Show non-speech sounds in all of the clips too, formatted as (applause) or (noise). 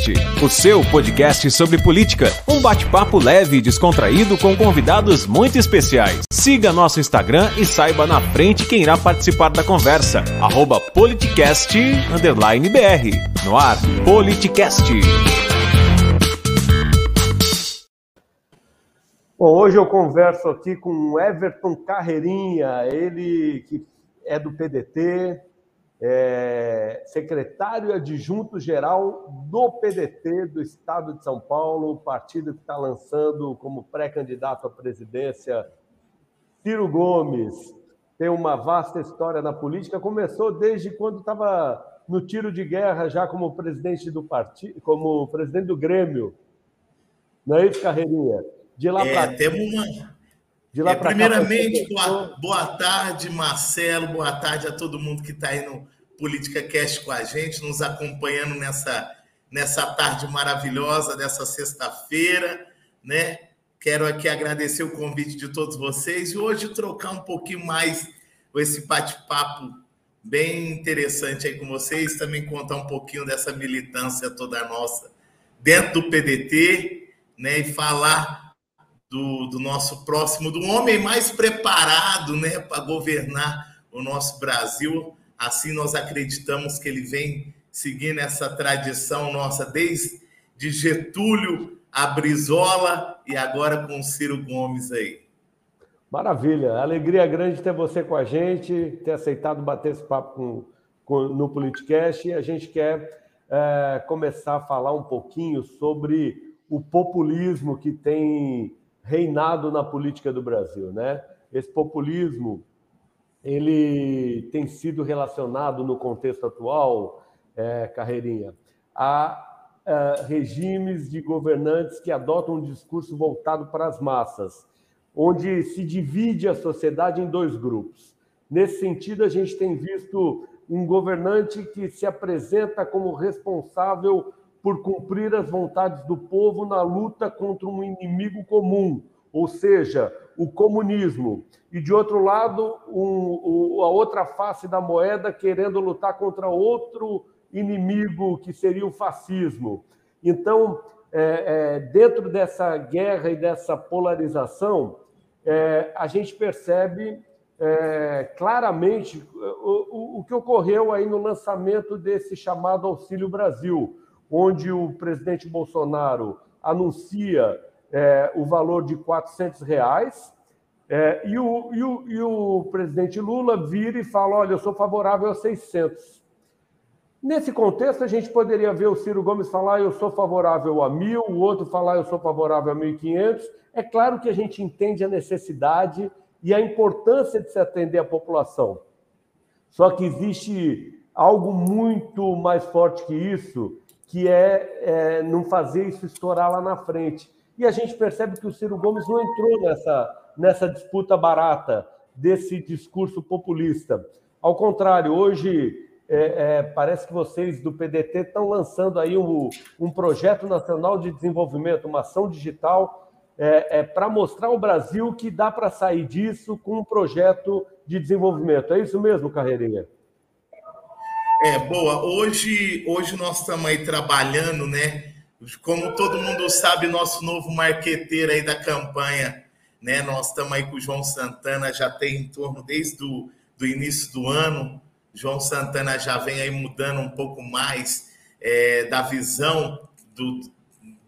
Politicast, o seu podcast sobre política. Um bate-papo leve e descontraído com convidados muito especiais. Siga nosso Instagram e saiba na frente quem irá participar da conversa. Arroba Politicast, BR. No ar, Politicast. Bom, hoje eu converso aqui com Everton Carreirinha, ele que é do PDT, é secretário adjunto geral do PDT do Estado de São Paulo, o partido que está lançando como pré-candidato à presidência Ciro Gomes. Tem uma vasta história na política, começou desde quando estava no tiro de guerra já como presidente do partido, como presidente do Grêmio. Não é isso, Carreirinha? De lá é, para temos uma é, primeiramente, cá, boa, boa tarde, Marcelo, boa tarde a todo mundo que está aí no Política Cast com a gente, nos acompanhando nessa, nessa tarde maravilhosa dessa sexta-feira, né? Quero aqui agradecer o convite de todos vocês e hoje trocar um pouquinho mais esse bate-papo bem interessante aí com vocês, também contar um pouquinho dessa militância toda nossa dentro do PDT, né? E falar do, do nosso próximo, do homem mais preparado né, para governar o nosso Brasil. Assim nós acreditamos que ele vem seguindo essa tradição nossa desde Getúlio a Brizola e agora com Ciro Gomes aí. Maravilha, alegria grande ter você com a gente, ter aceitado bater esse papo com, com, no Politicast e a gente quer é, começar a falar um pouquinho sobre o populismo que tem reinado na política do Brasil, né? Esse populismo ele tem sido relacionado no contexto atual, é, Carreirinha, a, a regimes de governantes que adotam um discurso voltado para as massas, onde se divide a sociedade em dois grupos. Nesse sentido, a gente tem visto um governante que se apresenta como responsável por cumprir as vontades do povo na luta contra um inimigo comum, ou seja, o comunismo. E, de outro lado, um, a outra face da moeda querendo lutar contra outro inimigo, que seria o fascismo. Então, é, é, dentro dessa guerra e dessa polarização, é, a gente percebe é, claramente o, o, o que ocorreu aí no lançamento desse chamado Auxílio Brasil onde o presidente Bolsonaro anuncia é, o valor de 400 reais, é, e, o, e, o, e o presidente Lula vira e fala: olha, eu sou favorável a 600. Nesse contexto, a gente poderia ver o Ciro Gomes falar: eu sou favorável a mil, o outro falar: eu sou favorável a 1.500. É claro que a gente entende a necessidade e a importância de se atender à população. Só que existe algo muito mais forte que isso, que é, é, não fazer isso estourar lá na frente. E a gente percebe que o Ciro Gomes não entrou nessa, nessa disputa barata desse discurso populista. Ao contrário, hoje é, é, parece que vocês do PDT estão lançando aí um, um projeto nacional de desenvolvimento, uma ação digital é, é para mostrar ao Brasil que dá para sair disso com um projeto de desenvolvimento. É isso mesmo, Carreirinha? É, boa. Hoje, hoje nós estamos aí trabalhando, né? Como todo mundo sabe, nosso novo marqueteiro aí da campanha, né? Nós estamos aí com o João Santana, já tem em torno desde o do início do ano. João Santana já vem aí mudando um pouco mais é, da visão do,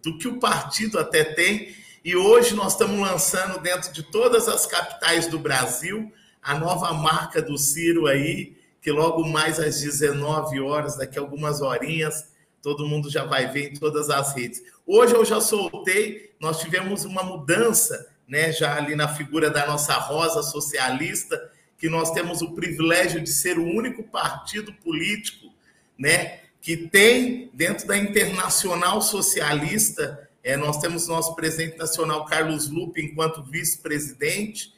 do que o partido até tem. E hoje nós estamos lançando dentro de todas as capitais do Brasil a nova marca do Ciro aí, que logo mais às 19 horas, daqui a algumas horinhas, todo mundo já vai ver em todas as redes. Hoje eu já soltei, nós tivemos uma mudança, né, já ali na figura da nossa rosa socialista, que nós temos o privilégio de ser o único partido político, né, que tem dentro da Internacional Socialista, é, nós temos nosso presidente nacional Carlos Lupe enquanto vice-presidente,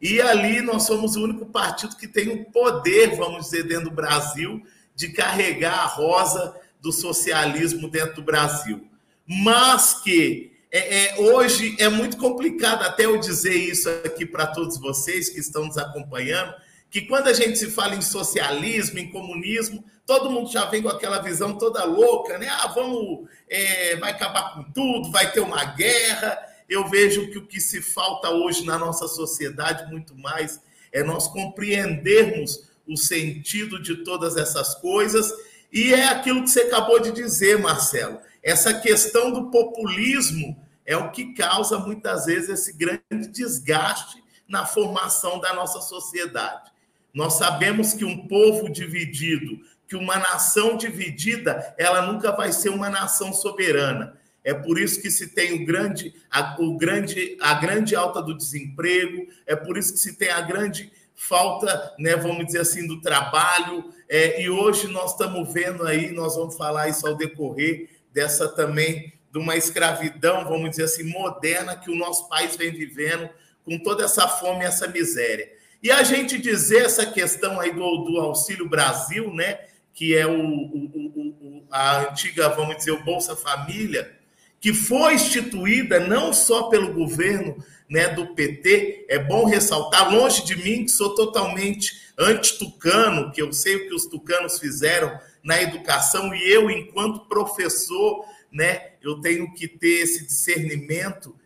e ali nós somos o único partido que tem o poder, vamos dizer, dentro do Brasil, de carregar a rosa do socialismo dentro do Brasil. Mas que é, é, hoje é muito complicado até eu dizer isso aqui para todos vocês que estão nos acompanhando, que quando a gente se fala em socialismo, em comunismo, todo mundo já vem com aquela visão toda louca, né? Ah, vamos, é, vai acabar com tudo, vai ter uma guerra. Eu vejo que o que se falta hoje na nossa sociedade, muito mais, é nós compreendermos o sentido de todas essas coisas. E é aquilo que você acabou de dizer, Marcelo. Essa questão do populismo é o que causa muitas vezes esse grande desgaste na formação da nossa sociedade. Nós sabemos que um povo dividido, que uma nação dividida, ela nunca vai ser uma nação soberana. É por isso que se tem o grande, a, o grande, a grande alta do desemprego, é por isso que se tem a grande falta, né, vamos dizer assim, do trabalho. É, e hoje nós estamos vendo aí, nós vamos falar isso ao decorrer dessa também de uma escravidão, vamos dizer assim, moderna que o nosso país vem vivendo, com toda essa fome e essa miséria. E a gente dizer essa questão aí do, do Auxílio Brasil, né, que é o, o, o, a antiga, vamos dizer, o Bolsa Família, que foi instituída não só pelo governo né, do PT, é bom ressaltar, longe de mim, que sou totalmente anti-tucano, que eu sei o que os tucanos fizeram na educação, e eu, enquanto professor, né, eu tenho que ter esse discernimento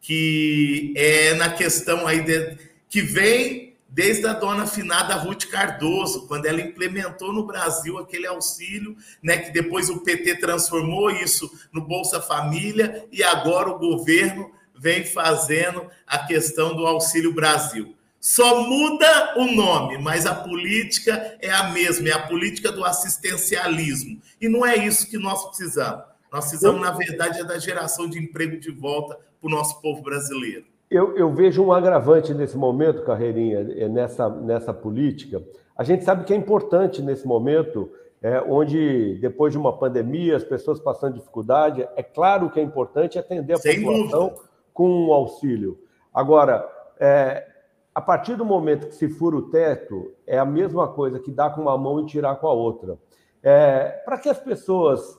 que é na questão aí de, que vem desde a dona finada Ruth Cardoso, quando ela implementou no Brasil aquele auxílio, né, que depois o PT transformou isso no Bolsa Família e agora o governo vem fazendo a questão do Auxílio Brasil. Só muda o nome, mas a política é a mesma, é a política do assistencialismo. E não é isso que nós precisamos. Nós precisamos, na verdade, é da geração de emprego de volta para o nosso povo brasileiro. Eu, eu, vejo um agravante nesse momento, Carreirinha, é, nessa, nessa política. A gente sabe que é importante nesse momento, é, onde depois de uma pandemia, as pessoas passando dificuldade, é claro que é importante atender a Sem população dúvida. Com um auxílio. Agora, é, a partir do momento que se fura o teto, é a mesma coisa que dar com uma mão e tirar com a outra. É, Para que as pessoas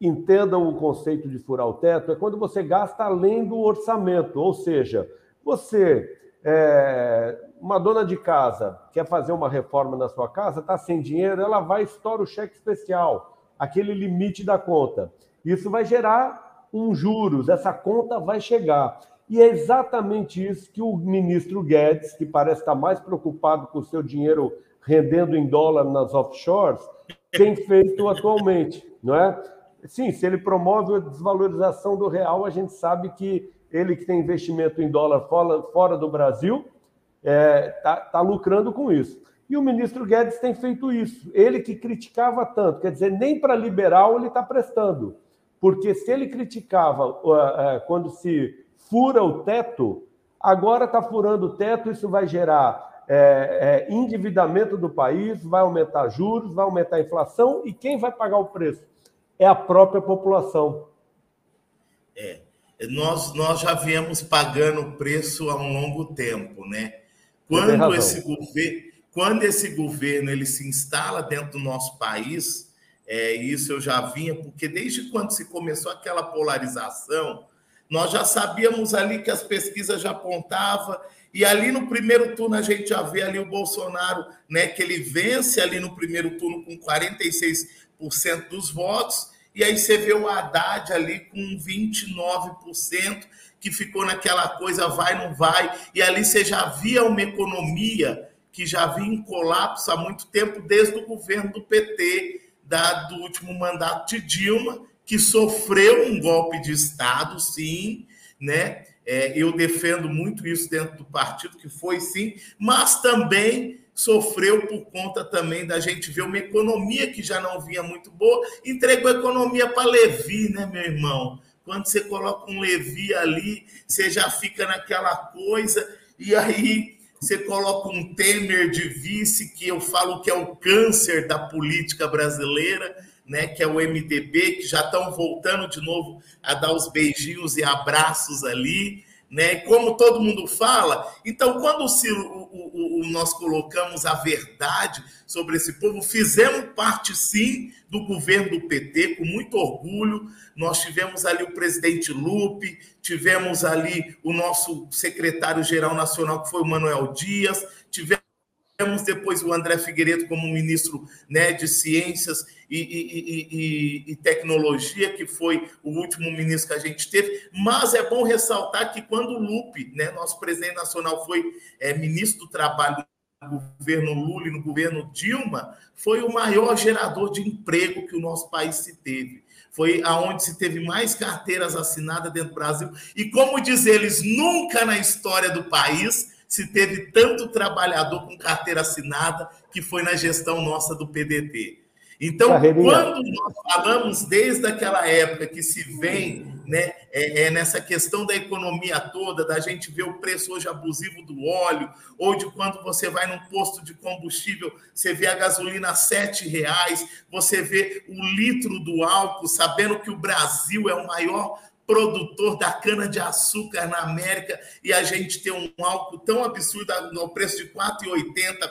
entendam o conceito de furar o teto, é quando você gasta além do orçamento, ou seja, você, é, uma dona de casa, quer fazer uma reforma na sua casa, está sem dinheiro, ela vai estoura o cheque especial, aquele limite da conta. Isso vai gerar um juros, essa conta vai chegar. E é exatamente isso que o ministro Guedes, que parece estar mais preocupado com o seu dinheiro rendendo em dólar nas offshores, tem feito atualmente, não é? Sim, se ele promove a desvalorização do real, a gente sabe que ele que tem investimento em dólar fora, fora do Brasil está é, tá, tá lucrando com isso. E o ministro Guedes tem feito isso. Ele que criticava tanto, quer dizer, nem para liberal ele está prestando. Porque se ele criticava quando se fura o teto, agora está furando o teto, isso vai gerar é, é, endividamento do país, vai aumentar juros, vai aumentar a inflação, e quem vai pagar o preço? é a própria população. É, nós, nós já viemos pagando o preço há um longo tempo, né? Quando esse, governo, quando esse governo ele se instala dentro do nosso país, é, isso eu já vinha, porque desde quando se começou aquela polarização, nós já sabíamos ali que as pesquisas já apontavam, e ali no primeiro turno a gente já vê ali o Bolsonaro, né, que ele vence ali no primeiro turno com 46% dos votos, e aí você vê o Haddad ali com 29%, que ficou naquela coisa vai, não vai, e ali você já via uma economia que já vinha em colapso há muito tempo, desde o governo do PT, da, do último mandato de Dilma, que sofreu um golpe de Estado, sim, né? É, eu defendo muito isso dentro do partido, que foi sim, mas também sofreu por conta também da gente ver uma economia que já não vinha muito boa, entregou a economia para Levi, né, meu irmão? Quando você coloca um Levi ali, você já fica naquela coisa, e aí você coloca um Temer de vice, que eu falo que é o câncer da política brasileira, né, que é o MDB, que já estão voltando de novo a dar os beijinhos e abraços ali né? Como todo mundo fala, então quando o, o, o, nós colocamos a verdade sobre esse povo, fizemos parte sim do governo do PT com muito orgulho. Nós tivemos ali o presidente Lupe, tivemos ali o nosso secretário-geral nacional que foi o Manuel Dias, tivemos tivemos depois o André Figueiredo como ministro né, de Ciências e, e, e, e, Tecnologia, que foi o último ministro que a gente teve. Mas é bom ressaltar que quando o Lupe, né, nosso presidente nacional, foi é, ministro do Trabalho no governo Lula e no governo Dilma, foi o maior gerador de emprego que o nosso país se teve. Foi aonde se teve mais carteiras assinadas dentro do Brasil. E como diz eles, nunca na história do país se teve tanto trabalhador com carteira assinada que foi na gestão nossa do PDT. Então, quando nós falamos desde aquela época que se vem né, é, é, nessa questão da economia toda, da gente ver o preço hoje abusivo do óleo, ou de quando você vai num posto de combustível, você vê a gasolina a sete reais, você vê o litro do álcool, sabendo que o Brasil é o maior produtor da cana-de-açúcar na América e a gente tem um álcool tão absurdo no preço de R$ 4,80, R$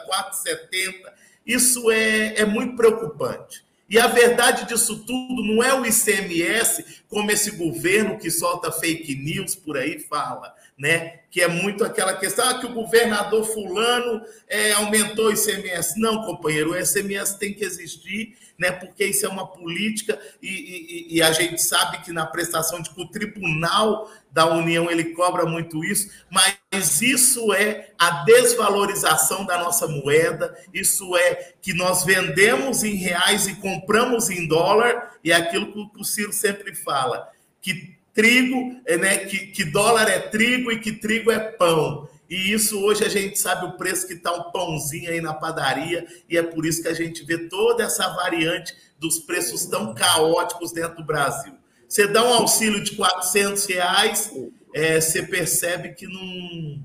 4,70 isso é, é muito preocupante. E a verdade disso tudo não é o ICMS, como esse governo que solta fake news por aí fala, né? Que é muito aquela questão ah, que o governador fulano é, aumentou o ICMS. Não, companheiro, o ICMS tem que existir, né? Porque isso é uma política e, e, e a gente sabe que na prestação de o tribunal da União ele cobra muito isso, mas isso é a desvalorização da nossa moeda, isso é que nós vendemos em reais e compramos em dólar, e é aquilo que o Ciro sempre fala, que trigo, é, né, que, que dólar é trigo e que trigo é pão. E isso hoje a gente sabe o preço que está um pãozinho aí na padaria, e é por isso que a gente vê toda essa variante dos preços tão caóticos dentro do Brasil. Você dá um auxílio de 400 reais, é, você percebe que não.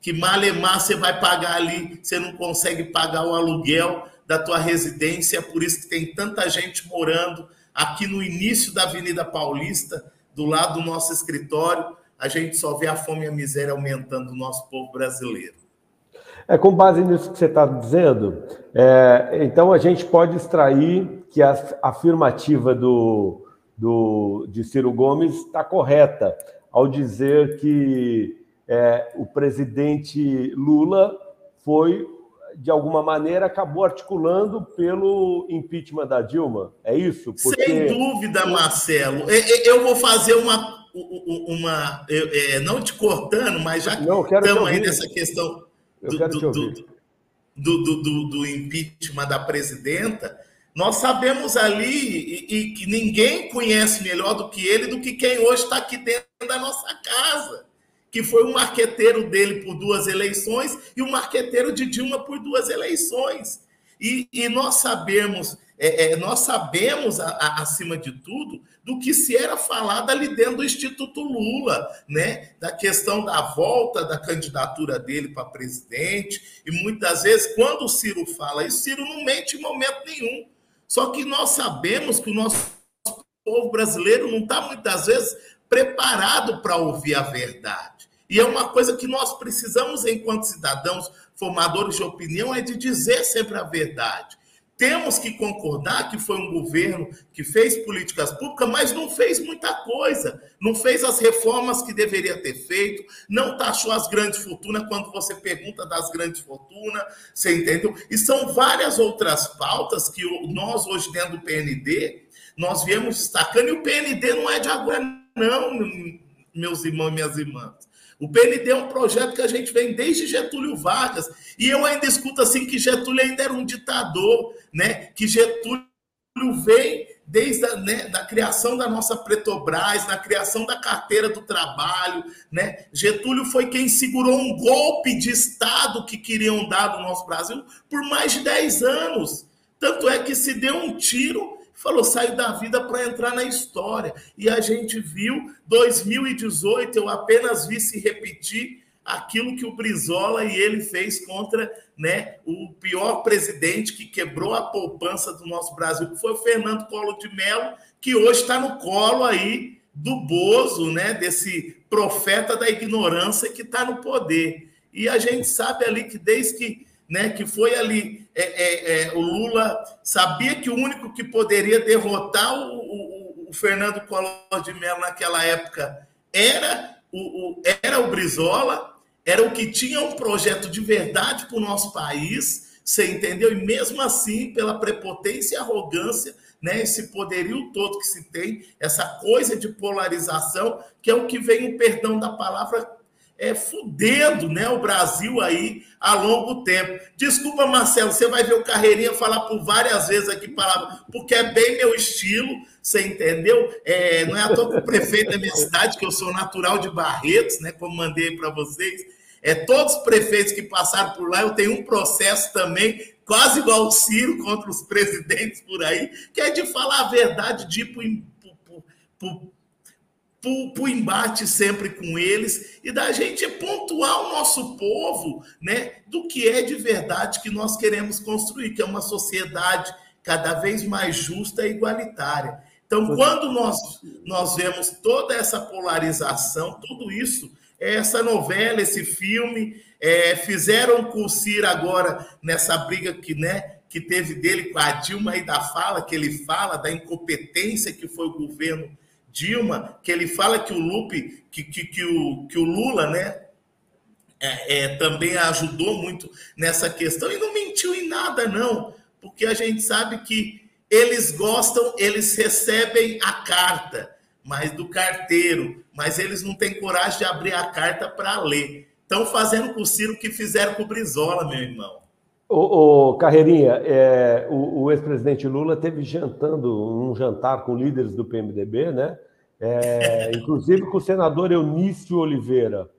Que malemar você vai pagar ali, você não consegue pagar o aluguel da tua residência, é por isso que tem tanta gente morando aqui no início da Avenida Paulista, do lado do nosso escritório, a gente só vê a fome e a miséria aumentando no nosso povo brasileiro. É, com base nisso que você está dizendo, é, então a gente pode extrair que a afirmativa do, do, de Ciro Gomes está correta ao dizer que é, o presidente Lula foi, de alguma maneira, acabou articulando pelo impeachment da Dilma. É isso? Porque... Sem dúvida, Marcelo. Eu vou fazer uma. uma é, não te cortando, mas já que estamos aí nessa questão do, do, do, do, do impeachment da presidenta nós sabemos ali e, e, que ninguém conhece melhor do que ele, do que quem hoje está aqui dentro da nossa casa, que foi o marqueteiro dele por duas eleições e o marqueteiro de Dilma por duas eleições. E, e nós sabemos, é, é, nós sabemos a, a, acima de tudo do que se era falado ali dentro do Instituto Lula, né? Da questão da volta da candidatura dele para presidente. E muitas vezes, quando o Ciro fala isso, Ciro não mente em momento nenhum. Só que nós sabemos que o nosso povo brasileiro não está muitas vezes preparado para ouvir a verdade. E é uma coisa que nós precisamos, enquanto cidadãos formadores de opinião, é de dizer sempre a verdade. Temos que concordar que foi um governo que fez políticas públicas, mas não fez muita coisa. Não fez as reformas que deveria ter feito, não taxou as grandes fortunas quando você pergunta das grandes fortunas, você entendeu? E são várias outras pautas que nós, hoje, dentro do PND, nós viemos destacando, e o PND não é de agora, não, meus irmãos e minhas irmãs. O PND é um projeto que a gente vem desde Getúlio Vargas, e eu ainda escuto assim que Getúlio ainda era um ditador, né? Que Getúlio vem desde a né, da criação da nossa Petrobras, na criação da carteira do trabalho, né? Getúlio foi quem segurou um golpe de Estado que queriam dar no nosso Brasil por mais de 10 anos. Tanto é que se deu um tiro falou, saiu da vida para entrar na história. E a gente viu, 2018, eu apenas vi se repetir aquilo que o Brizola e ele fez contra né, o pior presidente que quebrou a poupança do nosso Brasil, que foi o Fernando Collor de Mello, que hoje está no colo aí do Bozo, né, desse profeta da ignorância que está no poder. E a gente sabe ali que desde que né, que foi ali, é, é, é, o Lula sabia que o único que poderia derrotar o, o, o Fernando Collor de Mello naquela época era o, o, era o Brizola, era o que tinha um projeto de verdade para o nosso país, você entendeu? E mesmo assim, pela prepotência e arrogância, né, esse poderio todo que se tem, essa coisa de polarização, que é o que vem o perdão da palavra é, fudendo né, o Brasil aí a longo tempo. Desculpa, Marcelo, você vai ver o Carreirinha falar por várias vezes aqui palavra, porque é bem meu estilo, você entendeu? É, não é à toa que o prefeito da minha cidade, que eu sou natural de Barretos, né, como mandei para vocês, é, todos os prefeitos que passaram por lá, eu tenho um processo também, quase igual o Ciro contra os presidentes por aí, que é de falar a verdade, de ir para o embate sempre com eles e da gente pontuar o nosso povo né, do que é de verdade que nós queremos construir, que é uma sociedade cada vez mais justa e igualitária. Então, quando nós, nós vemos toda essa polarização, tudo isso essa novela, esse filme. É, fizeram com o Ciro agora nessa briga que, né, que teve dele com a Dilma e da fala que ele fala da incompetência que foi o governo Dilma, que ele fala que o Lupe, que, que, que, o, que o Lula, né, é, é, também ajudou muito nessa questão e não mentiu em nada, não, porque a gente sabe que eles gostam, eles recebem a carta mas do carteiro, mas eles não têm coragem de abrir a carta para ler. Estão fazendo com o Ciro o que fizeram com o Brizola, meu irmão. Ô, ô Carreirinha, é, o, o ex-presidente Lula teve jantando um jantar com líderes do PMDB, né? É, (laughs) inclusive com o senador Eunício Oliveira.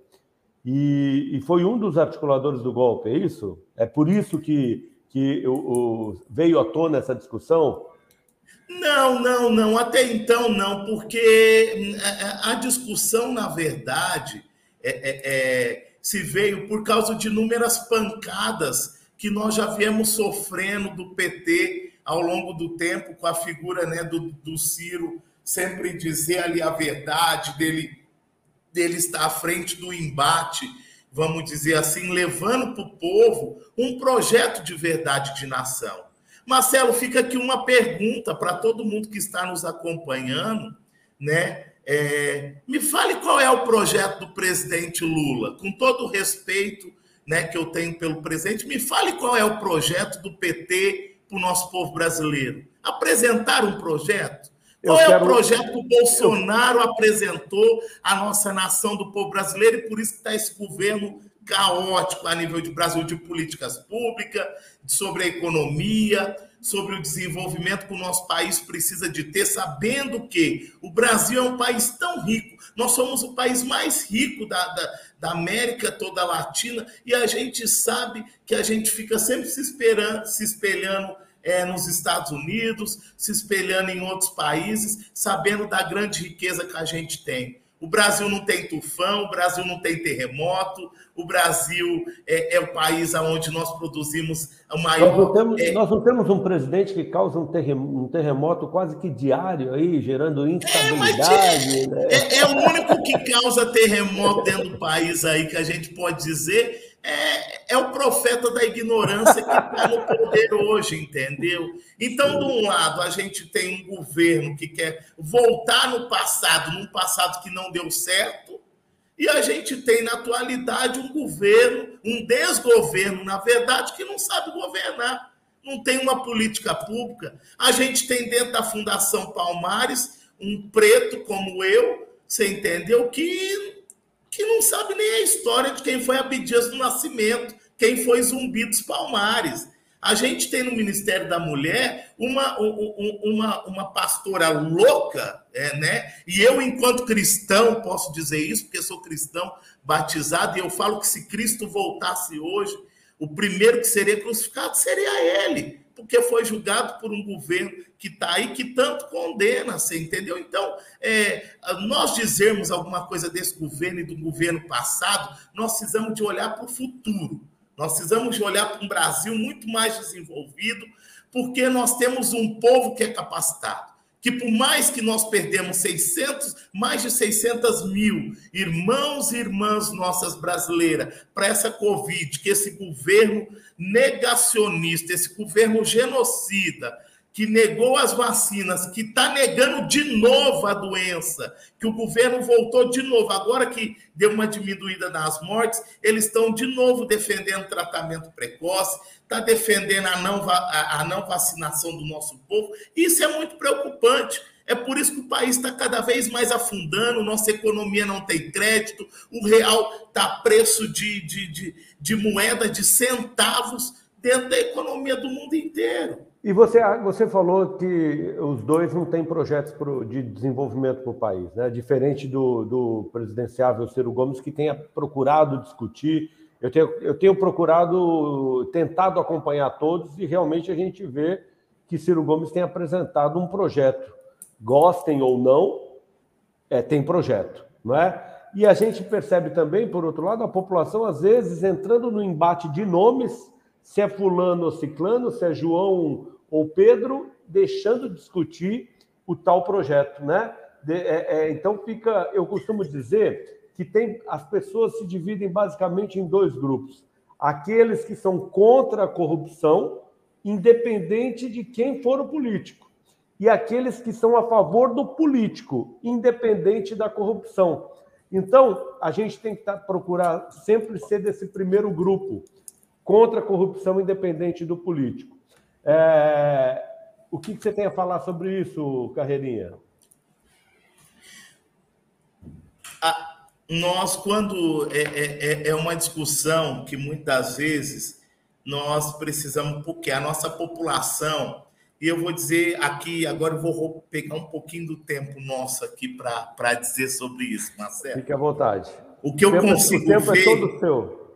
E, e, foi um dos articuladores do golpe, é isso? É por isso que, que o, o, veio à tona essa discussão? Não, não, não. Até então não, porque é, é, a discussão, na verdade, é, é, se veio por causa de inúmeras pancadas que nós já viemos sofrendo do PT ao longo do tempo, com a figura né, do, do Ciro sempre dizer ali a verdade, dele, dele estar à frente do embate, vamos dizer assim, levando para o povo um projeto de verdade de nação. Marcelo, fica aqui uma pergunta para todo mundo que está nos acompanhando, né? É, me fale qual é o projeto do presidente Lula, com todo respeito né, que eu tenho pelo presidente, me fale qual é o projeto do PT para o nosso povo brasileiro. Apresentar um projeto? Qual eu é quero... o projeto que o Bolsonaro apresentou à nossa nação do povo brasileiro e por isso que está esse governo caótico a nível de Brasil de políticas públicas, sobre a economia, sobre o desenvolvimento que o nosso país precisa de ter, sabendo que o Brasil é um país tão rico, nós somos o país mais rico da, da, da América toda Latina, e a gente sabe que a gente fica sempre se, esperando, se espelhando é, nos Estados Unidos, se espelhando em outros países, sabendo da grande riqueza que a gente tem. O Brasil não tem tufão, o Brasil não tem terremoto, o Brasil é, é o país onde nós produzimos a maior. Nós não, temos, é... nós não temos um presidente que causa um terremoto, um terremoto quase que diário aí, gerando instabilidade. É, né? é, é o único que causa terremoto dentro do país aí que a gente pode dizer é, é o profeta da ignorância que está no poder hoje, entendeu? Então, de um lado, a gente tem um governo que quer voltar no passado, num passado que não deu certo, e a gente tem na atualidade um governo, um desgoverno, na verdade, que não sabe governar, não tem uma política pública. A gente tem dentro da Fundação Palmares um preto como eu, você entendeu? Que que não sabe nem a história de quem foi Abdias do Nascimento, quem foi Zumbi dos Palmares. A gente tem no Ministério da Mulher uma, uma, uma pastora louca, é, né? E eu, enquanto cristão, posso dizer isso, porque sou cristão batizado, e eu falo que se Cristo voltasse hoje, o primeiro que seria crucificado seria ele porque foi julgado por um governo que está aí que tanto condena, você entendeu? Então, é, nós dizermos alguma coisa desse governo e do governo passado, nós precisamos de olhar para o futuro. Nós precisamos olhar para um Brasil muito mais desenvolvido, porque nós temos um povo que é capacitado que por mais que nós perdemos 600, mais de 600 mil irmãos e irmãs nossas brasileiras para essa Covid, que esse governo negacionista, esse governo genocida, que negou as vacinas, que está negando de novo a doença, que o governo voltou de novo. Agora que deu uma diminuída nas mortes, eles estão de novo defendendo tratamento precoce, está defendendo a não, a não vacinação do nosso povo. Isso é muito preocupante. É por isso que o país está cada vez mais afundando, nossa economia não tem crédito, o real está preço de, de, de, de moeda de centavos dentro da economia do mundo inteiro. E você, você falou que os dois não têm projetos de desenvolvimento para o país, né? diferente do, do presidenciável Ciro Gomes, que tenha procurado discutir. Eu tenho, eu tenho procurado, tentado acompanhar todos, e realmente a gente vê que Ciro Gomes tem apresentado um projeto gostem ou não, é, tem projeto, não é? E a gente percebe também, por outro lado, a população, às vezes, entrando no embate de nomes, se é fulano ou ciclano, se é João ou Pedro, deixando de discutir o tal projeto, né? De, é, é, então fica, eu costumo dizer que tem as pessoas se dividem basicamente em dois grupos: aqueles que são contra a corrupção, independente de quem for o político e aqueles que são a favor do político, independente da corrupção. Então, a gente tem que tá, procurar sempre ser desse primeiro grupo, contra a corrupção independente do político. É... O que você tem a falar sobre isso, Carreirinha? nós, quando é, é, é, é uma discussão que muitas vezes nós precisamos, porque a nossa população e eu vou dizer aqui, agora eu vou pegar um pouquinho do tempo nosso aqui para dizer sobre isso, Marcelo. Fique à vontade. O que eu tempo, consigo o ver. É todo seu. (laughs)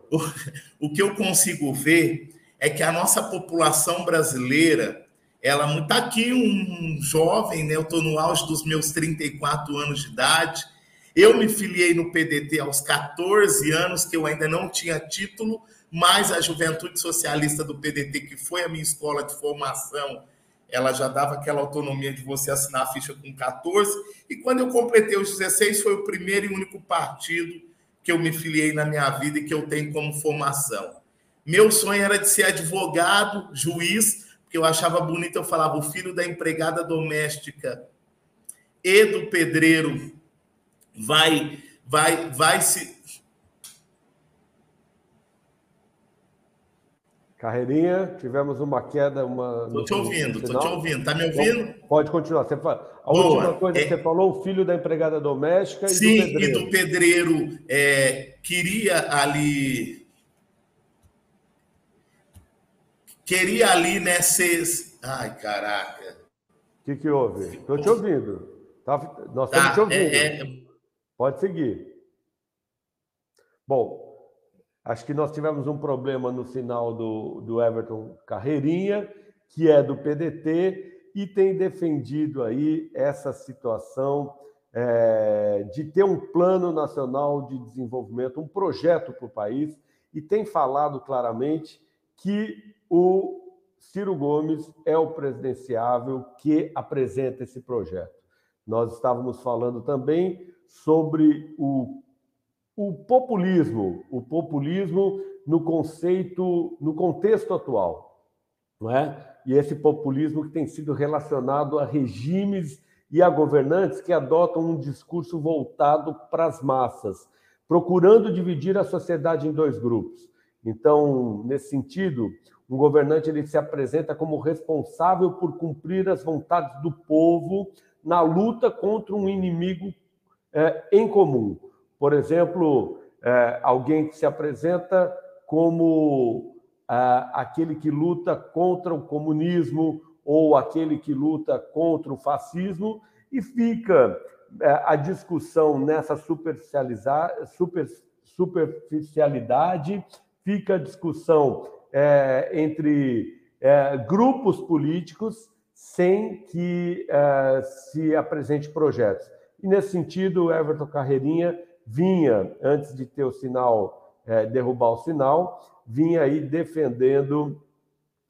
O, o que eu consigo ver é que a nossa população brasileira, ela está aqui um jovem, né? Eu estou no auge dos meus 34 anos de idade. Eu me filiei no PDT aos 14 anos, que eu ainda não tinha título, mas a Juventude Socialista do PDT, que foi a minha escola de formação, ela já dava aquela autonomia de você assinar a ficha com 14, e quando eu completei os 16, foi o primeiro e único partido que eu me filiei na minha vida e que eu tenho como formação. Meu sonho era de ser advogado, juiz, porque eu achava bonito, eu falava, o filho da empregada doméstica e do pedreiro vai vai vai se Carreirinha, tivemos uma queda. Uma, estou te ouvindo, estou te ouvindo. Está me ouvindo? Então, pode continuar. Você fala, a Boa. última coisa é... que você falou, o filho da empregada doméstica e Sim, do pedreiro. e do pedreiro é, queria ali. Queria ali, né, ser. Ai, caraca. O que, que houve? Estou te ouvindo. Tá, nós estamos tá, te ouvindo. É, é... Pode seguir. Bom, Acho que nós tivemos um problema no final do, do Everton Carreirinha, que é do PDT, e tem defendido aí essa situação é, de ter um plano nacional de desenvolvimento, um projeto para o país, e tem falado claramente que o Ciro Gomes é o presidenciável que apresenta esse projeto. Nós estávamos falando também sobre o o populismo, o populismo no conceito, no contexto atual, não é? E esse populismo que tem sido relacionado a regimes e a governantes que adotam um discurso voltado para as massas, procurando dividir a sociedade em dois grupos. Então, nesse sentido, um governante ele se apresenta como responsável por cumprir as vontades do povo na luta contra um inimigo é, em comum. Por exemplo, é, alguém que se apresenta como é, aquele que luta contra o comunismo ou aquele que luta contra o fascismo, e fica é, a discussão nessa superficializar, super, superficialidade, fica a discussão é, entre é, grupos políticos sem que é, se apresente projetos. E nesse sentido, Everton Carreirinha vinha, antes de ter o sinal, é, derrubar o sinal, vinha aí defendendo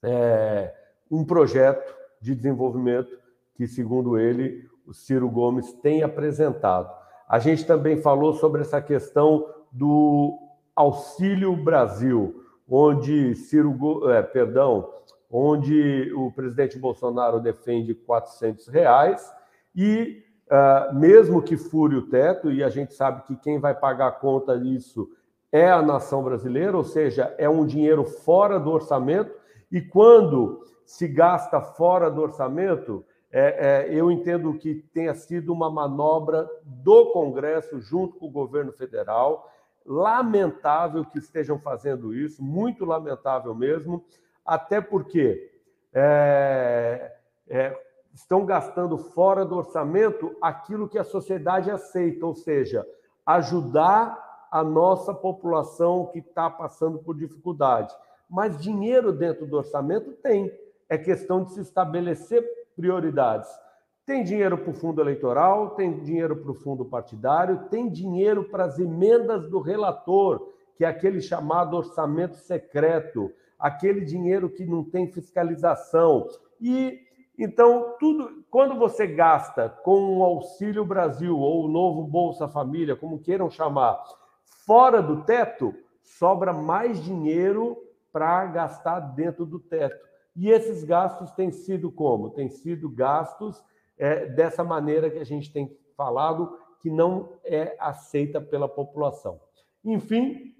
é, um projeto de desenvolvimento que, segundo ele, o Ciro Gomes tem apresentado. A gente também falou sobre essa questão do Auxílio Brasil, onde Ciro, é, perdão, onde o presidente Bolsonaro defende 400 reais e uh, mesmo que fure o teto, e a gente sabe que quem vai pagar a conta disso é a nação brasileira, ou seja, é um dinheiro fora do orçamento, e quando se gasta fora do orçamento, é, é, eu entendo que tenha sido uma manobra do Congresso junto com o governo federal. Lamentável que estejam fazendo isso, muito lamentável mesmo, até porque é, é estão gastando fora do orçamento aquilo que a sociedade aceita, ou seja, ajudar a nossa população que está passando por dificuldade. Mas dinheiro dentro do orçamento tem. É questão de se estabelecer prioridades. Tem dinheiro para o fundo eleitoral, tem dinheiro para o fundo partidário, tem dinheiro para as emendas do relator, que é aquele chamado orçamento secreto, aquele dinheiro que não tem fiscalização. E então, tudo, quando você gasta com o Auxílio Brasil ou o novo Bolsa Família, como queiram chamar, fora do teto, sobra mais dinheiro para gastar dentro do teto. E esses gastos têm sido como? Têm sido gastos é, dessa maneira que a gente tem falado, que não é aceita pela população. Enfim,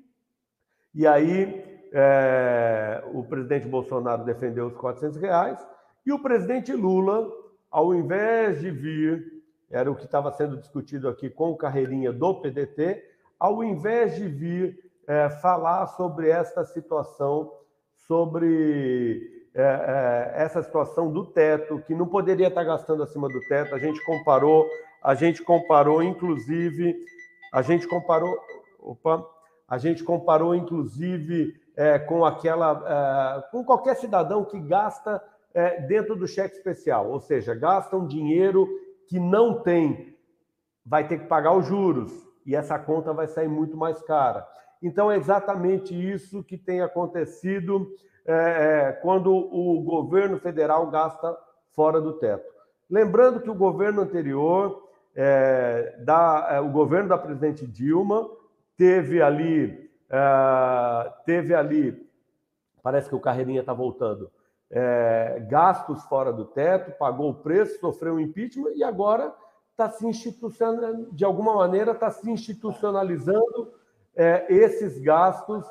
e aí é, o presidente Bolsonaro defendeu os 400 reais e o presidente Lula, ao invés de vir, era o que estava sendo discutido aqui com o Carreirinha do PDT, ao invés de vir é, falar sobre esta situação, sobre é, é, essa situação do teto, que não poderia estar gastando acima do teto. A gente comparou, a gente comparou, inclusive, a gente comparou, opa, a gente comparou, inclusive, é, com aquela, é, com qualquer cidadão que gasta é, dentro do cheque especial, ou seja, gasta um dinheiro que não tem, vai ter que pagar os juros e essa conta vai sair muito mais cara. Então é exatamente isso que tem acontecido é, é, quando o governo federal gasta fora do teto. Lembrando que o governo anterior, é, da, é, o governo da presidente Dilma, teve ali, é, teve ali, parece que o Carreirinha está voltando, é, gastos fora do teto, pagou o preço, sofreu impeachment e agora está se institucionalizando, de alguma maneira, está se institucionalizando esses gastos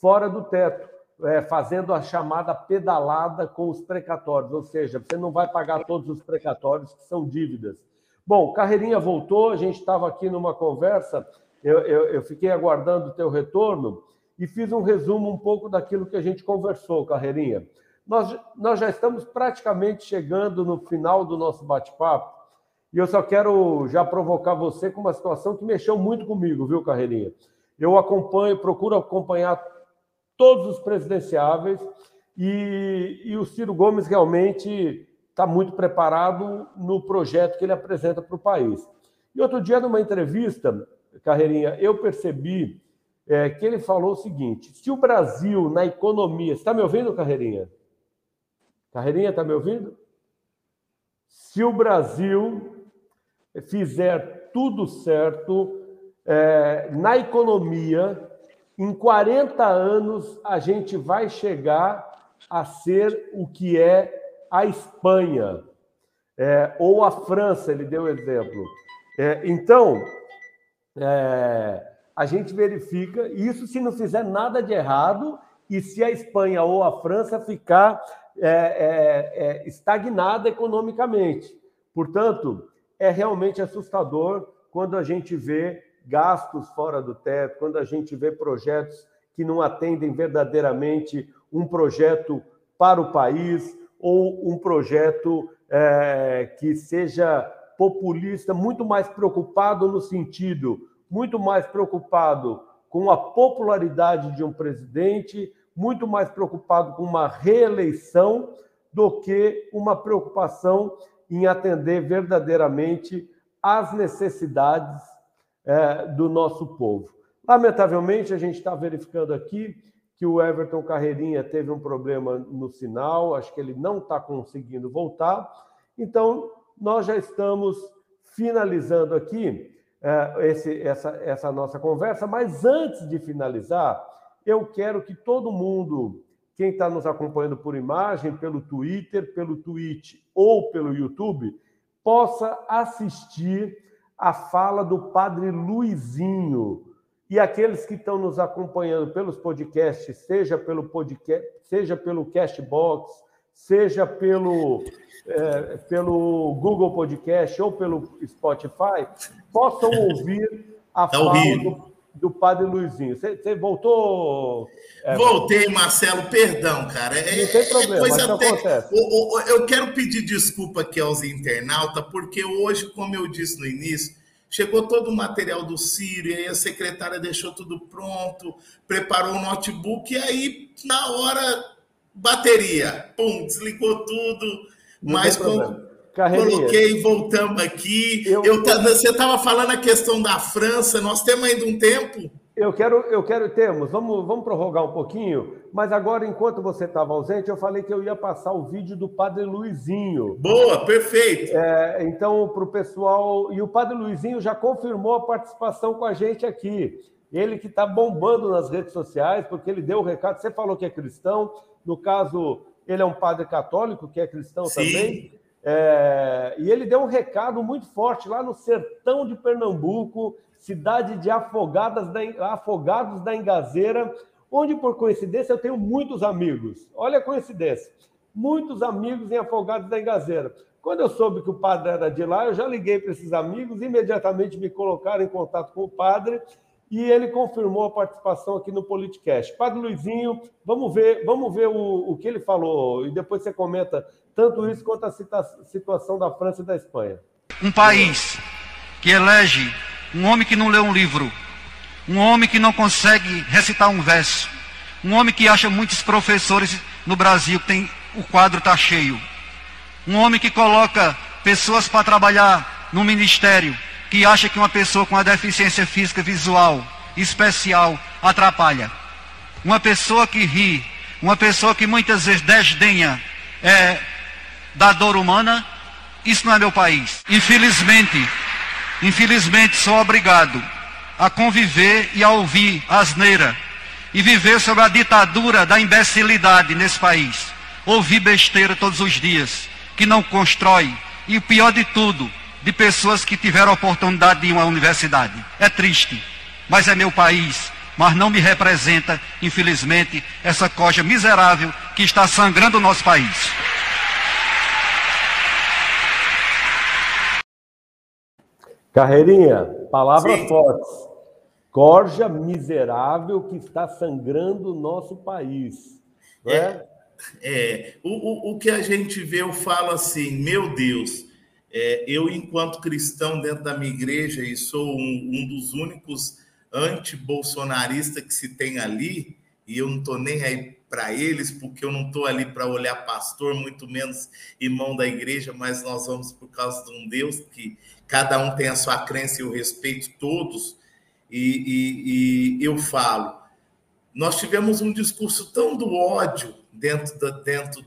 fora do teto é, fazendo a chamada pedalada com os precatórios, ou seja, você não vai pagar todos os precatórios que são dívidas. Bom, Carreirinha voltou, a gente estava aqui numa conversa, eu, eu, eu fiquei aguardando o teu retorno e fiz um resumo um pouco daquilo que a gente conversou, Carreirinha. Nós, nós já estamos praticamente chegando no final do nosso bate-papo e eu só quero já provocar você com uma situação que mexeu muito comigo, viu, Carreirinha? Eu acompanho, procuro acompanhar todos os presidenciáveis, e, e o Ciro Gomes realmente está muito preparado no projeto que ele apresenta para o país. E outro dia, numa entrevista, Carreirinha, eu percebi é, que ele falou o seguinte: se o Brasil, na economia. Está me ouvindo, Carreirinha? Carreirinha, está me ouvindo? Se o Brasil fizer tudo certo é, na economia, em 40 anos a gente vai chegar a ser o que é a Espanha é, ou a França, ele deu exemplo. É, então, é, a gente verifica isso se não fizer nada de errado e se a Espanha ou a França ficar é, é, é, estagnada economicamente. Portanto, é realmente assustador quando a gente vê gastos fora do teto, quando a gente vê projetos que não atendem verdadeiramente um projeto para o país ou um projeto é, que seja populista, muito mais preocupado no sentido, muito mais preocupado com a popularidade de um presidente, muito mais preocupado com uma reeleição do que uma preocupação em atender verdadeiramente às necessidades é, do nosso povo. Lamentavelmente, a gente está verificando aqui que o Everton Carreirinha teve um problema no sinal, acho que ele não está conseguindo voltar. Então, nós já estamos finalizando aqui é, esse, essa, essa nossa conversa, mas antes de finalizar, eu quero que todo mundo quem está nos acompanhando por imagem, pelo Twitter, pelo Twitch ou pelo YouTube, possa assistir a fala do Padre Luizinho. E aqueles que estão nos acompanhando pelos podcasts, seja pelo podcast, seja pelo Castbox, seja pelo, é, pelo Google Podcast ou pelo Spotify, possam ouvir a tá fala do do Padre Luizinho. Você voltou? É, Voltei, Marcelo, perdão, cara. É, não tem problema, mas até... acontece. Eu quero pedir desculpa aqui aos internautas, porque hoje, como eu disse no início, chegou todo o material do Sírio, e a secretária deixou tudo pronto, preparou o notebook, e aí, na hora, bateria, pum, desligou tudo, não mas com Coloquei, voltamos aqui. Eu, eu, você estava falando a questão da França, nós temos ainda um tempo. Eu quero, eu quero, temos, vamos, vamos prorrogar um pouquinho, mas agora, enquanto você estava ausente, eu falei que eu ia passar o vídeo do Padre Luizinho. Boa, perfeito. É, então, para o pessoal, e o Padre Luizinho já confirmou a participação com a gente aqui. Ele que está bombando nas redes sociais, porque ele deu o recado. Você falou que é cristão, no caso, ele é um padre católico que é cristão Sim. também. É, e ele deu um recado muito forte lá no sertão de Pernambuco, cidade de Afogadas da, Afogados da Engazeira, onde, por coincidência, eu tenho muitos amigos. Olha a coincidência. Muitos amigos em Afogados da Engazeira. Quando eu soube que o padre era de lá, eu já liguei para esses amigos, imediatamente me colocaram em contato com o padre e ele confirmou a participação aqui no Politicast. Padre Luizinho, vamos ver, vamos ver o, o que ele falou e depois você comenta tanto isso quanto a situação da França e da Espanha. Um país que elege um homem que não lê um livro, um homem que não consegue recitar um verso, um homem que acha muitos professores no Brasil que tem o quadro está cheio, um homem que coloca pessoas para trabalhar no ministério que acha que uma pessoa com uma deficiência física visual especial atrapalha. Uma pessoa que ri, uma pessoa que muitas vezes desdenha é, da dor humana, isso não é meu país. Infelizmente, infelizmente sou obrigado a conviver e a ouvir asneira e viver sob a ditadura da imbecilidade nesse país. Ouvir besteira todos os dias, que não constrói. E o pior de tudo, de pessoas que tiveram a oportunidade de ir uma universidade. É triste, mas é meu país. Mas não me representa, infelizmente, essa coja miserável que está sangrando o nosso país. Carreirinha, palavras Sim. fortes. Corja miserável que está sangrando o nosso país. É, é? é. O, o, o que a gente vê, eu falo assim, meu Deus, é, eu, enquanto cristão dentro da minha igreja, e sou um, um dos únicos anti-bolsonaristas que se tem ali, e eu não estou nem aí para eles, porque eu não estou ali para olhar pastor, muito menos irmão da igreja, mas nós vamos por causa de um Deus que cada um tem a sua crença e eu respeito todos. E, e, e eu falo, nós tivemos um discurso tão do ódio dentro, da, dentro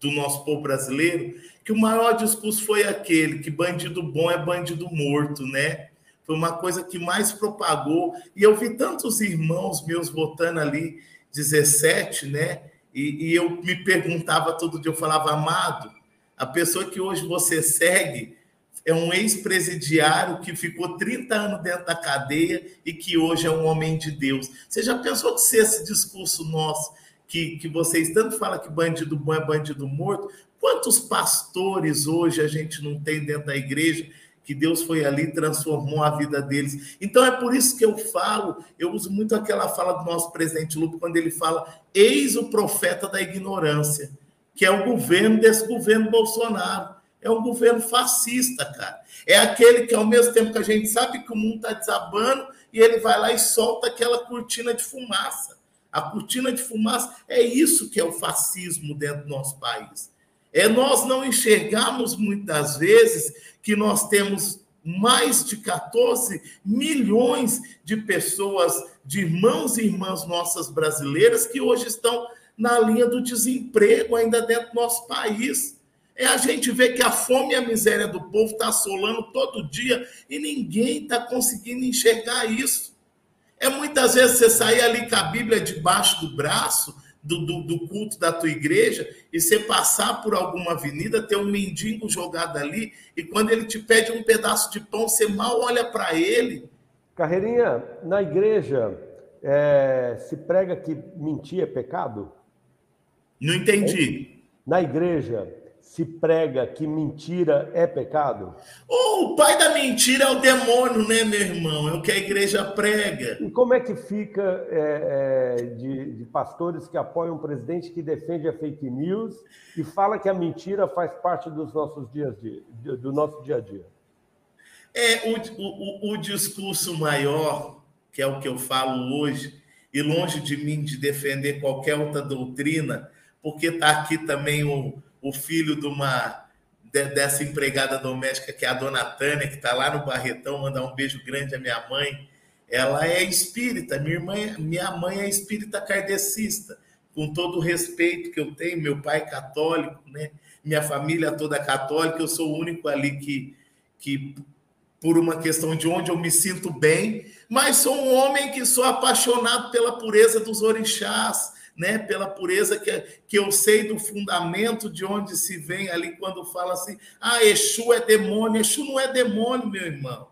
do nosso povo brasileiro que o maior discurso foi aquele que bandido bom é bandido morto, né? Foi uma coisa que mais propagou. E eu vi tantos irmãos meus votando ali, 17, né? E, e eu me perguntava todo dia, eu falava, amado, a pessoa que hoje você segue é um ex-presidiário que ficou 30 anos dentro da cadeia e que hoje é um homem de Deus. Você já pensou que se esse discurso nosso, que, que vocês tanto falam que bandido bom é bandido morto, Quantos pastores hoje a gente não tem dentro da igreja que Deus foi ali e transformou a vida deles? Então é por isso que eu falo, eu uso muito aquela fala do nosso presidente Lupe quando ele fala: eis o profeta da ignorância, que é o governo desse governo Bolsonaro. É um governo fascista, cara. É aquele que, ao mesmo tempo que a gente sabe que o mundo está desabando, e ele vai lá e solta aquela cortina de fumaça. A cortina de fumaça é isso que é o fascismo dentro do nosso país. É nós não enxergamos muitas vezes que nós temos mais de 14 milhões de pessoas, de irmãos e irmãs nossas brasileiras que hoje estão na linha do desemprego ainda dentro do nosso país. É a gente ver que a fome e a miséria do povo está assolando todo dia e ninguém está conseguindo enxergar isso. É muitas vezes você sair ali com a Bíblia debaixo do braço, do, do, do, culto da tua igreja e você passar por alguma avenida, ter um mendigo jogado ali, e quando ele te pede um pedaço de pão, você mal olha para ele. Carreirinha, na igreja é, se prega que mentir é pecado? Não entendi. Na igreja se prega que mentira é pecado? Oh, o pai da mentira é o demônio, né, meu irmão? É o que a igreja prega. E como é que fica é, é, de, de, pastores que apoiam um presidente que defende a fake news e fala que a mentira faz parte dos nossos dias de, do nosso dia a dia? É o, o, o discurso maior, que é o que eu falo hoje, e longe de mim de defender qualquer outra doutrina, porque está aqui também o o filho de uma dessa empregada doméstica que é a dona Tânia, que está lá no Barretão, mandar um beijo grande à minha mãe. Ela é espírita, minha, irmã, minha mãe é espírita kardecista, com todo o respeito que eu tenho, meu pai é católico, né? minha família toda é católica, eu sou o único ali que, que, por uma questão de onde eu me sinto bem, mas sou um homem que sou apaixonado pela pureza dos orixás, né, pela pureza que, que eu sei do fundamento de onde se vem ali quando fala assim: ah, Exu é demônio. Exu não é demônio, meu irmão.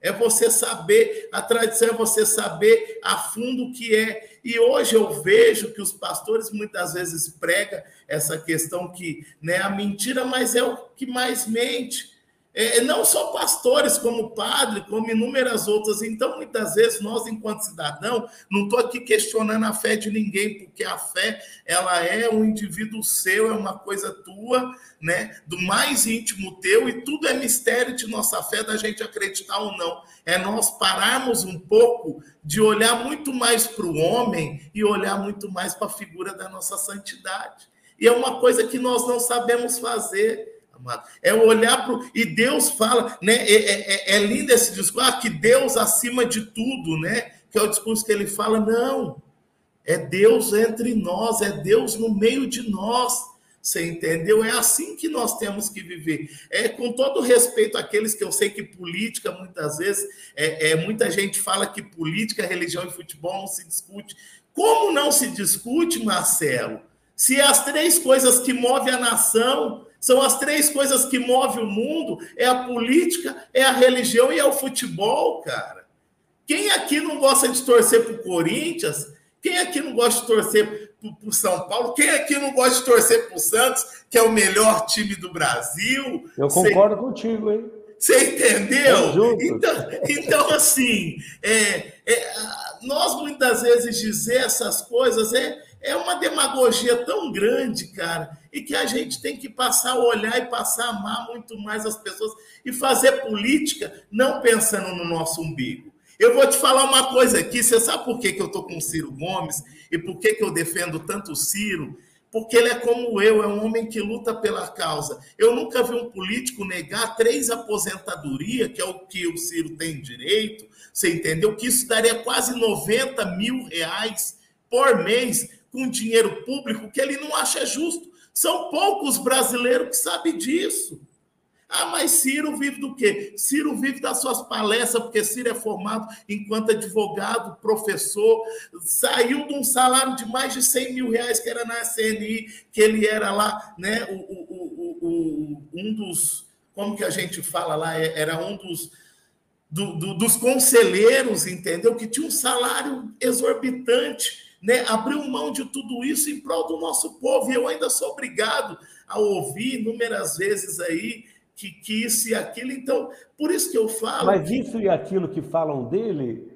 É você saber, a tradição é você saber a fundo o que é. E hoje eu vejo que os pastores muitas vezes pregam essa questão que né, a mentira, mas é o que mais mente. É, não só pastores, como padre, como inúmeras outras. Então, muitas vezes, nós, enquanto cidadão, não estou aqui questionando a fé de ninguém, porque a fé, ela é um indivíduo seu, é uma coisa tua, né? Do mais íntimo teu, e tudo é mistério de nossa fé, da gente acreditar ou não. É nós pararmos um pouco de olhar muito mais para o homem e olhar muito mais para a figura da nossa santidade. E é uma coisa que nós não sabemos fazer amado. É olhar para E Deus fala, né? É, é, é, é, lindo esse discurso, ah, que Deus acima de tudo, né? Que é o discurso que ele fala, não. É Deus entre nós, é Deus no meio de nós. Você entendeu? É assim que nós temos que viver. É com todo respeito àqueles que eu sei que política, muitas vezes, é, é muita gente fala que política, religião e futebol não se discute. Como não se discute, Marcelo? Se as três coisas que movem a nação são as três coisas que movem o mundo: é a política, é a religião e é o futebol, cara. Quem aqui não gosta de torcer para o Corinthians? Quem aqui não gosta de torcer para o São Paulo? Quem aqui não gosta de torcer para o Santos, que é o melhor time do Brasil? Eu concordo Cê... contigo, hein? Você entendeu? Então, então, assim, é, é, nós muitas vezes dizer essas coisas é, é uma demagogia tão grande, cara, e que a gente tem que passar a olhar e passar a amar muito mais as pessoas e fazer política não pensando no nosso umbigo. Eu vou te falar uma coisa aqui, você sabe por que, que eu estou com o Ciro Gomes e por que, que eu defendo tanto o Ciro? Porque ele é como eu, é um homem que luta pela causa. Eu nunca vi um político negar três aposentadoria, que é o que o Ciro tem direito, você entendeu? Que isso daria quase 90 mil reais por mês com dinheiro público que ele não acha justo. São poucos brasileiros que sabem disso. Ah, mas Ciro vive do quê? Ciro vive das suas palestras, porque Ciro é formado enquanto advogado, professor, saiu de um salário de mais de 100 mil reais, que era na SNI, que ele era lá, né, o, o, o, um dos, como que a gente fala lá, é, era um dos, do, do, dos conselheiros, entendeu? Que tinha um salário exorbitante né, abriu mão de tudo isso em prol do nosso povo. E eu ainda sou obrigado a ouvir inúmeras vezes aí que, que isso e aquilo. Então, por isso que eu falo. Mas isso e aquilo que falam dele,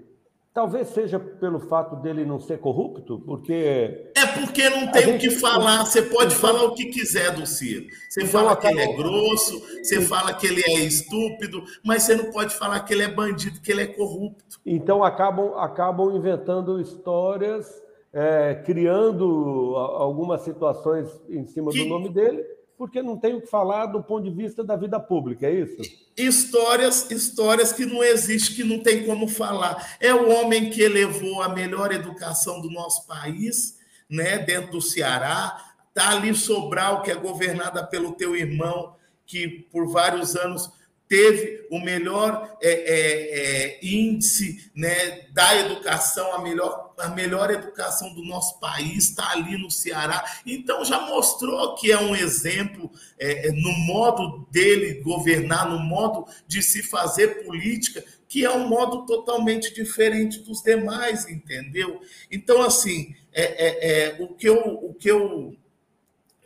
talvez seja pelo fato dele não ser corrupto, porque. É porque não tem o que falar. Você pode falar o que quiser do Ciro. Você então, fala que ele é grosso, você fala que ele é estúpido, mas você não pode falar que ele é bandido, que ele é corrupto. Então acabam, acabam inventando histórias é, criando algumas situações em cima que... do nome dele, porque não tem o que falar do ponto de vista da vida pública, é isso? Histórias, histórias que não existem, que não tem como falar. É o homem que elevou a melhor educação do nosso país, né, dentro do Ceará. Está ali Sobral, que é governada pelo teu irmão, que por vários anos teve o melhor é, é, é, índice né, da educação, a melhor, a melhor educação do nosso país está ali no Ceará. Então já mostrou que é um exemplo é, é, no modo dele governar, no modo de se fazer política, que é um modo totalmente diferente dos demais, entendeu? Então, assim, é, o, que eu, o, que eu,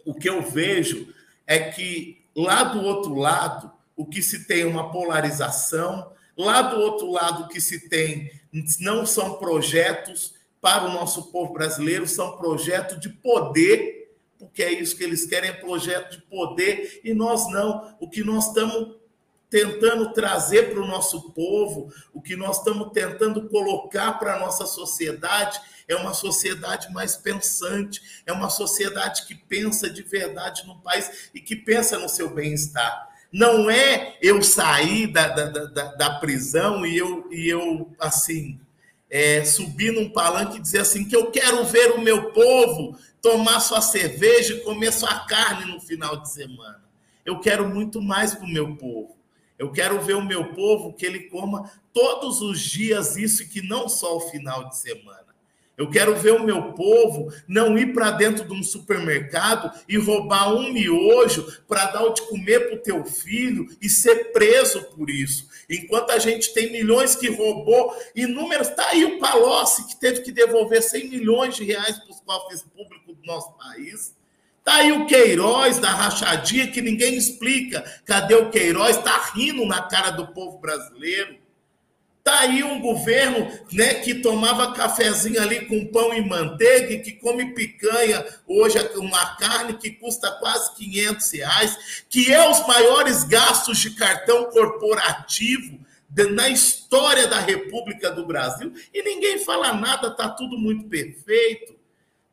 o que eu vejo é que lá do outro lado, o que se tem é uma polarização, lá do outro lado, o que se tem não são projetos para o nosso povo brasileiro, são projetos de poder, porque é isso que eles querem, é projeto de poder, e nós não. O que nós estamos tentando trazer para o nosso povo, o que nós estamos tentando colocar para a nossa sociedade é uma sociedade mais pensante, é uma sociedade que pensa de verdade no país e que pensa no seu bem-estar. Não é eu sair da, da, da, da prisão e eu, e eu assim, é, subir num palanque e dizer assim: que eu quero ver o meu povo tomar sua cerveja e comer sua carne no final de semana. Eu quero muito mais para o meu povo. Eu quero ver o meu povo que ele coma todos os dias isso e que não só o final de semana. Eu quero ver o meu povo não ir para dentro de um supermercado e roubar um miojo para dar o de comer para o teu filho e ser preso por isso. Enquanto a gente tem milhões que roubou, inúmeros. Está aí o Palocci, que teve que devolver 100 milhões de reais para os cofres públicos do nosso país. Está aí o Queiroz da rachadinha, que ninguém explica. Cadê o Queiroz? Está rindo na cara do povo brasileiro. Está aí um governo né, que tomava cafezinho ali com pão e manteiga que come picanha hoje, uma carne que custa quase 500 reais, que é os maiores gastos de cartão corporativo na história da República do Brasil, e ninguém fala nada, está tudo muito perfeito.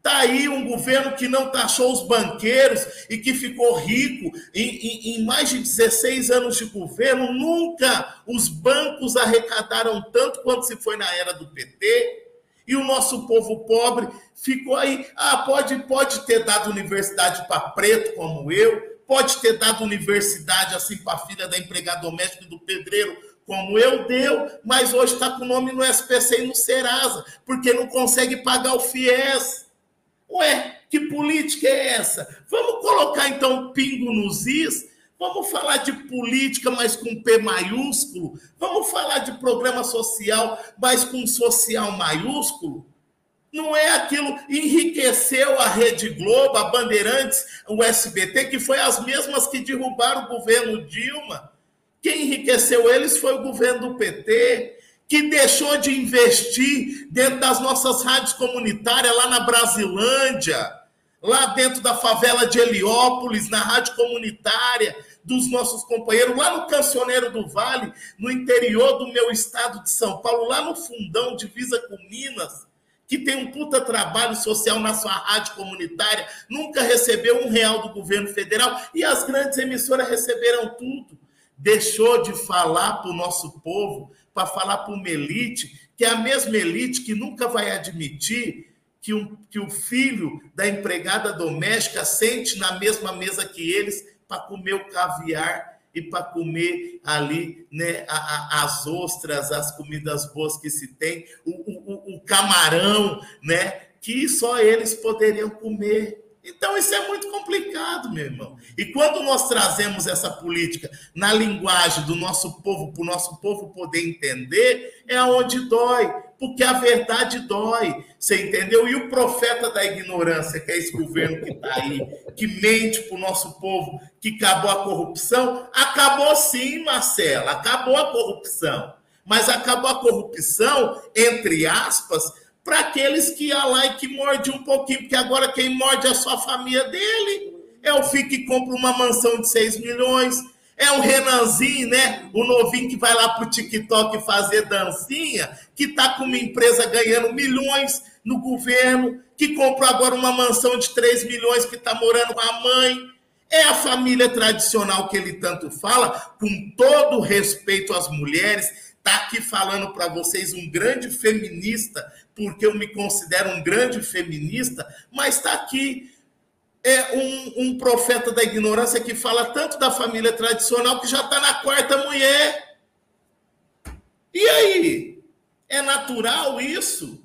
Está aí um governo que não taxou os banqueiros e que ficou rico em, em, em, mais de 16 anos de governo. Nunca os bancos arrecadaram tanto quanto se foi na era do PT. E o nosso povo pobre ficou aí. Ah, pode, pode ter dado universidade para preto como eu, pode ter dado universidade assim para filha da empregada doméstica e do pedreiro como eu deu, mas hoje está com o nome no SPC e no Serasa, porque não consegue pagar o FIES. Ué, que política é essa? Vamos colocar então pingo nos is? Vamos falar de política, mas com P maiúsculo? Vamos falar de programa social, mas com social maiúsculo? Não é aquilo, enriqueceu a Rede Globo, a Bandeirantes, o SBT, que foi as mesmas que derrubaram o governo Dilma. Quem enriqueceu eles foi o governo do PT que deixou de investir dentro das nossas rádios comunitárias lá na Brasilândia, lá dentro da favela de Heliópolis, na rádio comunitária dos nossos companheiros, lá no Cancioneiro do Vale, no interior do meu estado de São Paulo, lá no Fundão, divisa com Minas, que tem um puta trabalho social na sua rádio comunitária, nunca recebeu um real do governo federal e as grandes emissoras receberam tudo. Deixou de falar para o nosso povo para falar para uma elite, que é a mesma elite que nunca vai admitir que, um, que o filho da empregada doméstica sente na mesma mesa que eles para comer o caviar e para comer ali né, a, a, as ostras, as comidas boas que se tem, o, o, o camarão, né, que só eles poderiam comer. Então, isso é muito complicado, meu irmão. E quando nós trazemos essa política na linguagem do nosso povo, para o nosso povo poder entender, é onde dói, porque a verdade dói. Você entendeu? E o profeta da ignorância, que é esse governo que está aí, que mente para o nosso povo, que acabou a corrupção, acabou sim, Marcela, acabou a corrupção. Mas acabou a corrupção, entre aspas, para aqueles que ia lá e que morde um pouquinho, porque agora quem morde é a família dele. É o filho que compra uma mansão de 6 milhões. É o Renanzinho, né? O novinho que vai lá pro TikTok fazer dancinha, que tá com uma empresa ganhando milhões no governo, que comprou agora uma mansão de 3 milhões que tá morando com a mãe. É a família tradicional que ele tanto fala, com todo respeito às mulheres, tá aqui falando para vocês um grande feminista porque eu me considero um grande feminista, mas está aqui é um, um profeta da ignorância que fala tanto da família tradicional que já está na quarta mulher. E aí? É natural isso?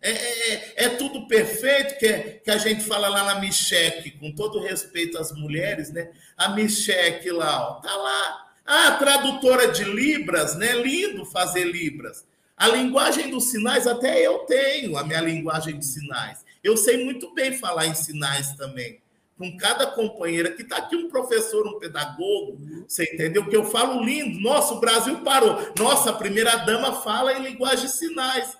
É, é, é, é, tudo perfeito que, é, que a gente fala lá na Micheque, com todo respeito às mulheres, né? A Micheque lá, ó, tá lá. Ah, tradutora de Libras, né? Lindo fazer Libras. A linguagem dos sinais, até eu tenho a minha linguagem de sinais. Eu sei muito bem falar em sinais também. Com cada companheira, que está aqui um professor, um pedagogo, você entendeu? Que eu falo lindo. Nossa, o Brasil parou. Nossa, a primeira dama fala em linguagem de sinais.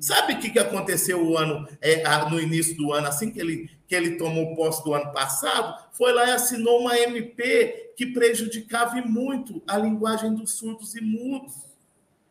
Sabe o que, que aconteceu o ano, é, no início do ano, assim que ele, que ele tomou posse do ano passado? Foi lá e assinou uma MP que prejudicava muito a linguagem dos surdos e mudos.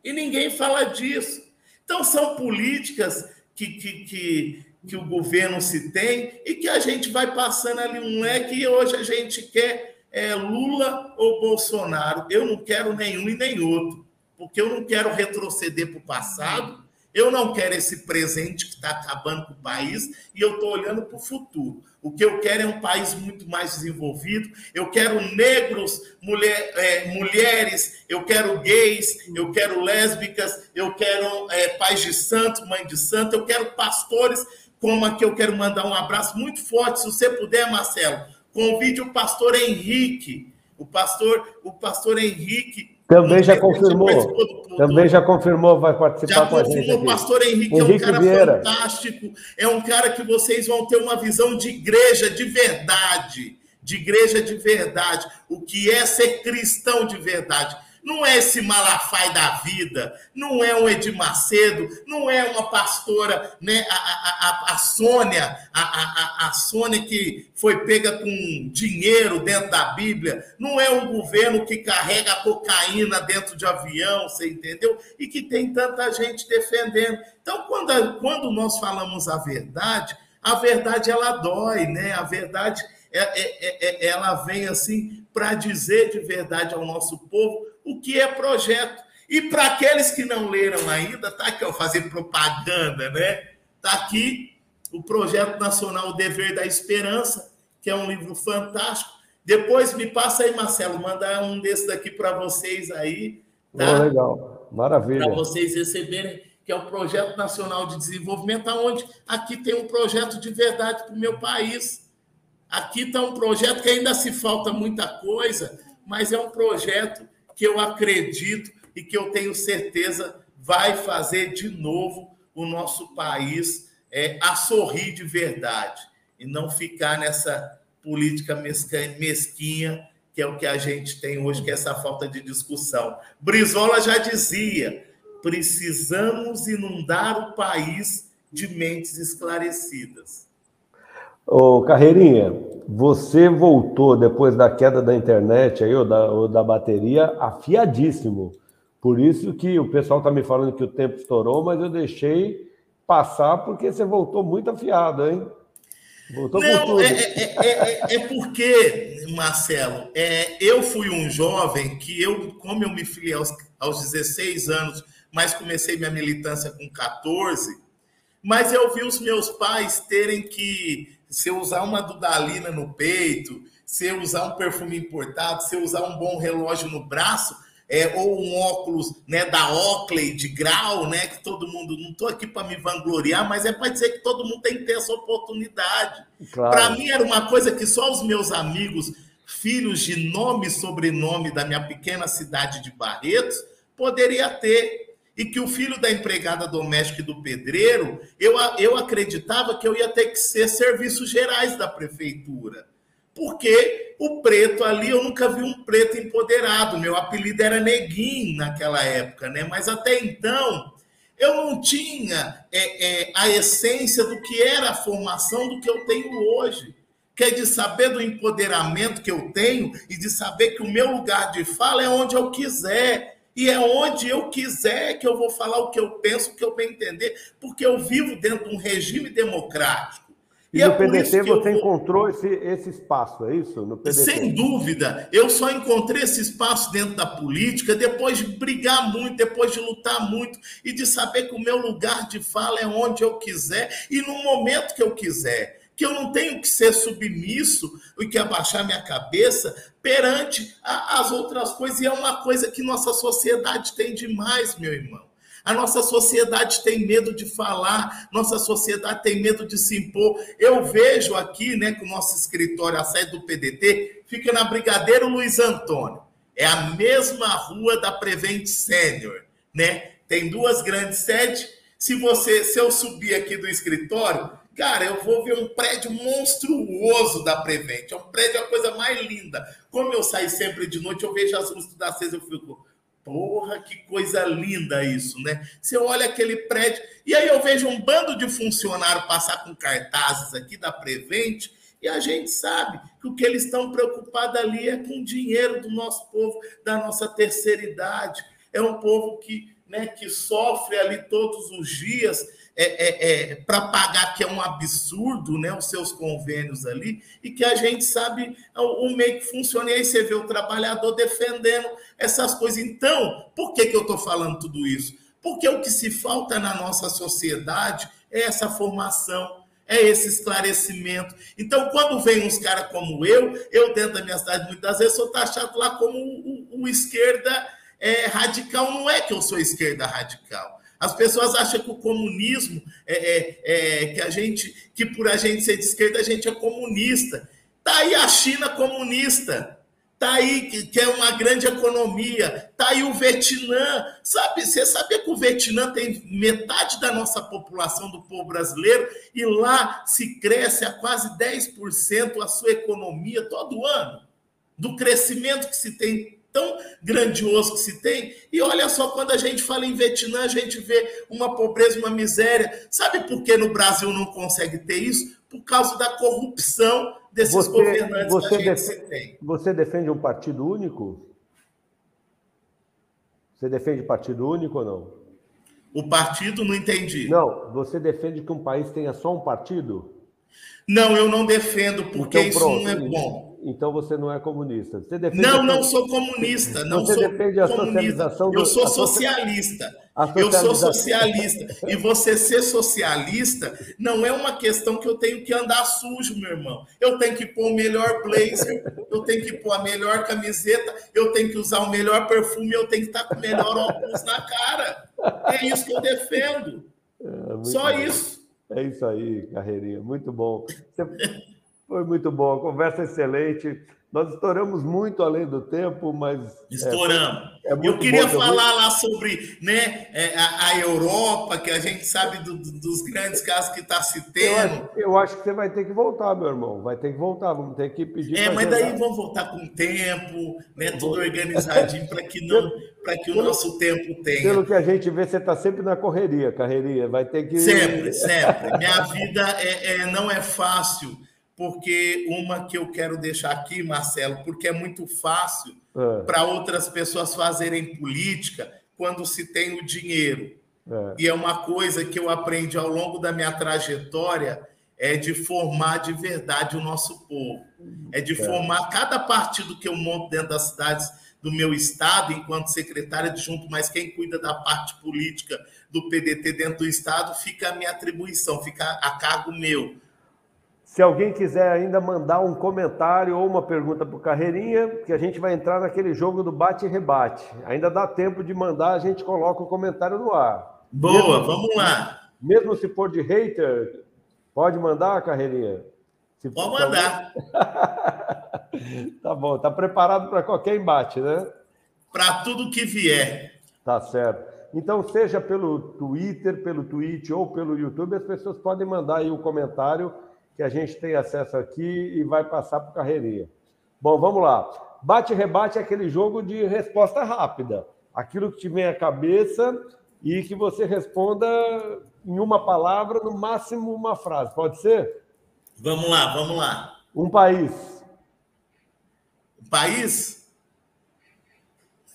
E ninguém fala disso. Então, são políticas que, que, que, que o governo se tem e que a gente vai passando ali um leque e hoje a gente quer é, Lula ou Bolsonaro. Eu não quero nenhum e nem outro, porque eu não quero retroceder para o passado eu não quero esse presente que está acabando com o país e eu estou olhando para o futuro. O que eu quero é um país muito mais desenvolvido. Eu quero negros, mulher, é, mulheres, eu quero gays, eu quero lésbicas, eu quero é, pais de santo, mãe de santo, eu quero pastores, como aqui eu quero mandar um abraço muito forte, se você puder, Marcelo. Convide o pastor Henrique. O pastor, o pastor Henrique também já confirmou. Também já confirmou, vai participar já com a gente. O pastor Henrique, Henrique, é um cara Vieira. fantástico. É um cara que vocês vão ter uma visão de igreja de verdade. De igreja de verdade. O que é ser cristão de verdade não é esse Malafai da vida, não é um Edir Macedo, não é uma pastora, né, a, a, a, a Sônia, a, a, a Sônia que foi pega com dinheiro dentro da Bíblia, não é um governo que carrega cocaína dentro de avião, você entendeu? E que tem tanta gente defendendo. Então, quando, quando nós falamos a verdade, a verdade ela dói, né? A verdade é, é, é, ela vem assim para dizer de verdade ao nosso povo o que é projeto. E para aqueles que não leram ainda, tá aqui, ó, fazer propaganda, né? Tá aqui o Projeto Nacional o Dever da Esperança, que é um livro fantástico. Depois me passa aí, Marcelo, mandar um desses daqui para vocês aí. Tá? Oh, legal, maravilha. Para vocês receberem, que é o Projeto Nacional de Desenvolvimento, onde aqui tem um projeto de verdade para o meu país. Aqui está um projeto que ainda se falta muita coisa, mas é um projeto que eu acredito e que eu tenho certeza vai fazer de novo o nosso país é, a sorrir de verdade e não ficar nessa política mesquinha que é o que a gente tem hoje, que é essa falta de discussão. Brizola já dizia: precisamos inundar o país de mentes esclarecidas. Ô, Carreirinha, você voltou depois da queda da internet aí, ou da, ou da bateria, afiadíssimo. Por isso que o pessoal está me falando que o tempo estourou, mas eu deixei passar porque você voltou muito afiado, hein? Voltou Não, é, é, é, é, porque, Marcelo, eu fui um jovem que eu, como eu me filiei aos, aos 16 anos, mas comecei minha militância com 14, mas eu vi os meus pais terem que se eu usar uma dudalina no peito, se eu usar um perfume importado, se eu usar um bom relógio no braço, é, ou um óculos né, da Oakley de grau, né, que todo mundo, não estou aqui para me vangloriar, mas é para dizer que todo mundo tem que ter essa oportunidade. Claro. Para mim era uma coisa que só os meus amigos, filhos de nome e sobrenome da minha pequena cidade de Barretos, poderia ter e que o filho da empregada doméstica e do pedreiro, eu, eu acreditava que eu ia ter que ser serviços gerais da prefeitura. Porque o preto ali, eu nunca vi um preto empoderado. Meu apelido era Neguinho naquela época, né? Mas até então, eu não tinha é, é, a essência do que era a formação do que eu tenho hoje. Que é de saber do empoderamento que eu tenho e de saber que o meu lugar de fala é onde eu quiser, e é onde eu quiser que eu vou falar o que eu penso, o que eu bem entender, porque eu vivo dentro de um regime democrático. E, e no é PDT você vou... encontrou esse, esse espaço, é isso? No PDT. Sem dúvida. Eu só encontrei esse espaço dentro da política depois de brigar muito, depois de lutar muito e de saber que o meu lugar de fala é onde eu quiser e no momento que eu quiser que eu não tenho que ser submisso e que abaixar minha cabeça perante a, as outras coisas. E é uma coisa que nossa sociedade tem demais, meu irmão. A nossa sociedade tem medo de falar, nossa sociedade tem medo de se impor. Eu vejo aqui, né, que o nosso escritório, a sede do PDT, fica na Brigadeiro Luiz Antônio. É a mesma rua da Prevent Senior, né? Tem duas grandes sedes. Se você, se eu subir aqui do escritório, cara, eu vou ver um prédio monstruoso da Prevent. É um prédio, é a coisa mais linda. Como eu saio sempre de noite, eu vejo as luzes da acesas, eu fico, Porra, que coisa linda isso, né? Você olha aquele prédio, e aí eu vejo um bando de funcionário passar com cartazes aqui da Prevent, e a gente sabe que o que eles estão preocupados ali é com o dinheiro do nosso povo, da nossa terceira idade. É um povo que, né, que sofre ali todos os dias é, é, é para pagar, que é um absurdo, né, os seus convênios ali, e que a gente sabe o, o meio que funciona. E aí você vê o trabalhador defendendo essas coisas. Então, por que, que eu estou falando tudo isso? Porque o que se falta na nossa sociedade é essa formação, é esse esclarecimento. Então, quando vem uns caras como eu, eu dentro da minha cidade, muitas vezes, sou taxado lá como o esquerda é, radical. Não é que eu sou esquerda radical. As pessoas acham que o comunismo é, é, é, que a gente, que por a gente ser de esquerda, a gente é comunista. Tá aí a China comunista. Tá aí que, que é uma grande economia. Tá aí o Vietnã. Sabe, você sabia que o Vietnã tem metade da nossa população do povo brasileiro e lá se cresce a quase 10% a sua economia todo ano? Do crescimento que se tem tão grandioso que se tem. E olha só, quando a gente fala em Vietnã, a gente vê uma pobreza, uma miséria. Sabe por que no Brasil não consegue ter isso? Por causa da corrupção desses você, governantes você que a gente tem. Você defende um partido único? Você defende partido único ou não? O partido, não entendi. Não, você defende que um país tenha só um partido? Não, eu não defendo, porque então, isso não é bom então você não é comunista. Você não, não sou comunista. Não você sou defende a comunista. do... Eu sou socialista. Eu sou socialista. E você ser socialista não é uma questão que eu tenho que andar sujo, meu irmão. Eu tenho que pôr o melhor blazer, eu tenho que pôr a melhor camiseta, eu tenho que usar o melhor perfume, eu tenho que estar com o melhor óculos na cara. É isso que eu defendo. É, Só bom. isso. É isso aí, carreirinha. Muito bom. Você... Foi muito bom, conversa excelente. Nós estouramos muito além do tempo, mas. É, estouramos. É, é Eu queria falar lá sobre né, é, a, a, Europa, que a gente sabe do, do, dos grandes casos que está se tendo. Eu acho, eu acho, que você vai ter que voltar, meu irmão. Vai ter que voltar, vamos ter que pedir. É, mas daí vamos voltar com tempo, né, tudo organizadinho, para que, não, (laughs) que o nosso tempo tenha. Pelo que a gente vê, você está sempre na correria, carreirinha. Vai ter que. Sempre, sempre. Minha vida é, é não é fácil porque uma que eu quero deixar aqui, Marcelo, porque é muito fácil é. para outras pessoas fazerem política quando se tem o dinheiro. É. E é uma coisa que eu aprendi ao longo da minha trajetória é de formar de verdade o nosso povo. É de é. formar cada partido que eu monto dentro das cidades do meu estado, enquanto secretária adjunto, mas quem cuida da parte política do PDT dentro do estado, fica a minha atribuição, fica a cargo meu se alguém quiser ainda mandar um comentário ou uma pergunta para o Carreirinha, que a gente vai entrar naquele jogo do bate e rebate. Ainda dá tempo de mandar, a gente coloca o comentário no ar. Boa, mesmo, vamos lá. Mesmo se for de hater, pode mandar, Carreirinha? Se pode mandar. (laughs) tá bom, tá preparado para qualquer embate, né? Para tudo que vier. Tá certo. Então, seja pelo Twitter, pelo Twitch ou pelo YouTube, as pessoas podem mandar aí um comentário que a gente tem acesso aqui e vai passar para o Carreirinha. Bom, vamos lá. Bate-rebate é aquele jogo de resposta rápida. Aquilo que te vem à cabeça e que você responda em uma palavra, no máximo uma frase. Pode ser? Vamos lá, vamos lá. Um país. Um país?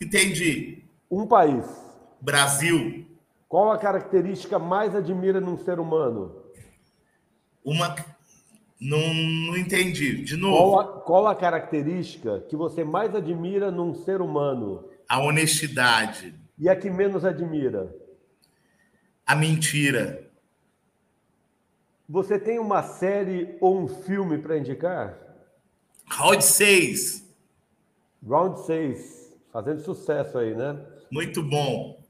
Entendi. Um país. Brasil. Qual a característica mais admira num ser humano? Uma não, não entendi. De novo. Qual a, qual a característica que você mais admira num ser humano? A honestidade. E a que menos admira? A mentira. Você tem uma série ou um filme para indicar? Round 6. Round 6. Fazendo sucesso aí, né? Muito bom.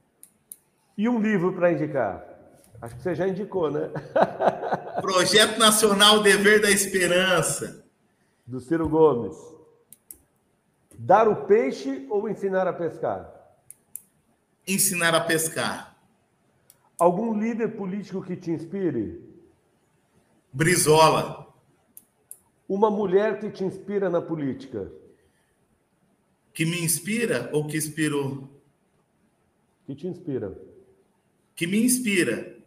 E um livro para indicar? Acho que você já indicou, né? (laughs) Projeto Nacional Dever da Esperança. Do Ciro Gomes. Dar o peixe ou ensinar a pescar? Ensinar a pescar. Algum líder político que te inspire? Brizola. Uma mulher que te inspira na política? Que me inspira ou que inspirou? Que te inspira. Que me inspira.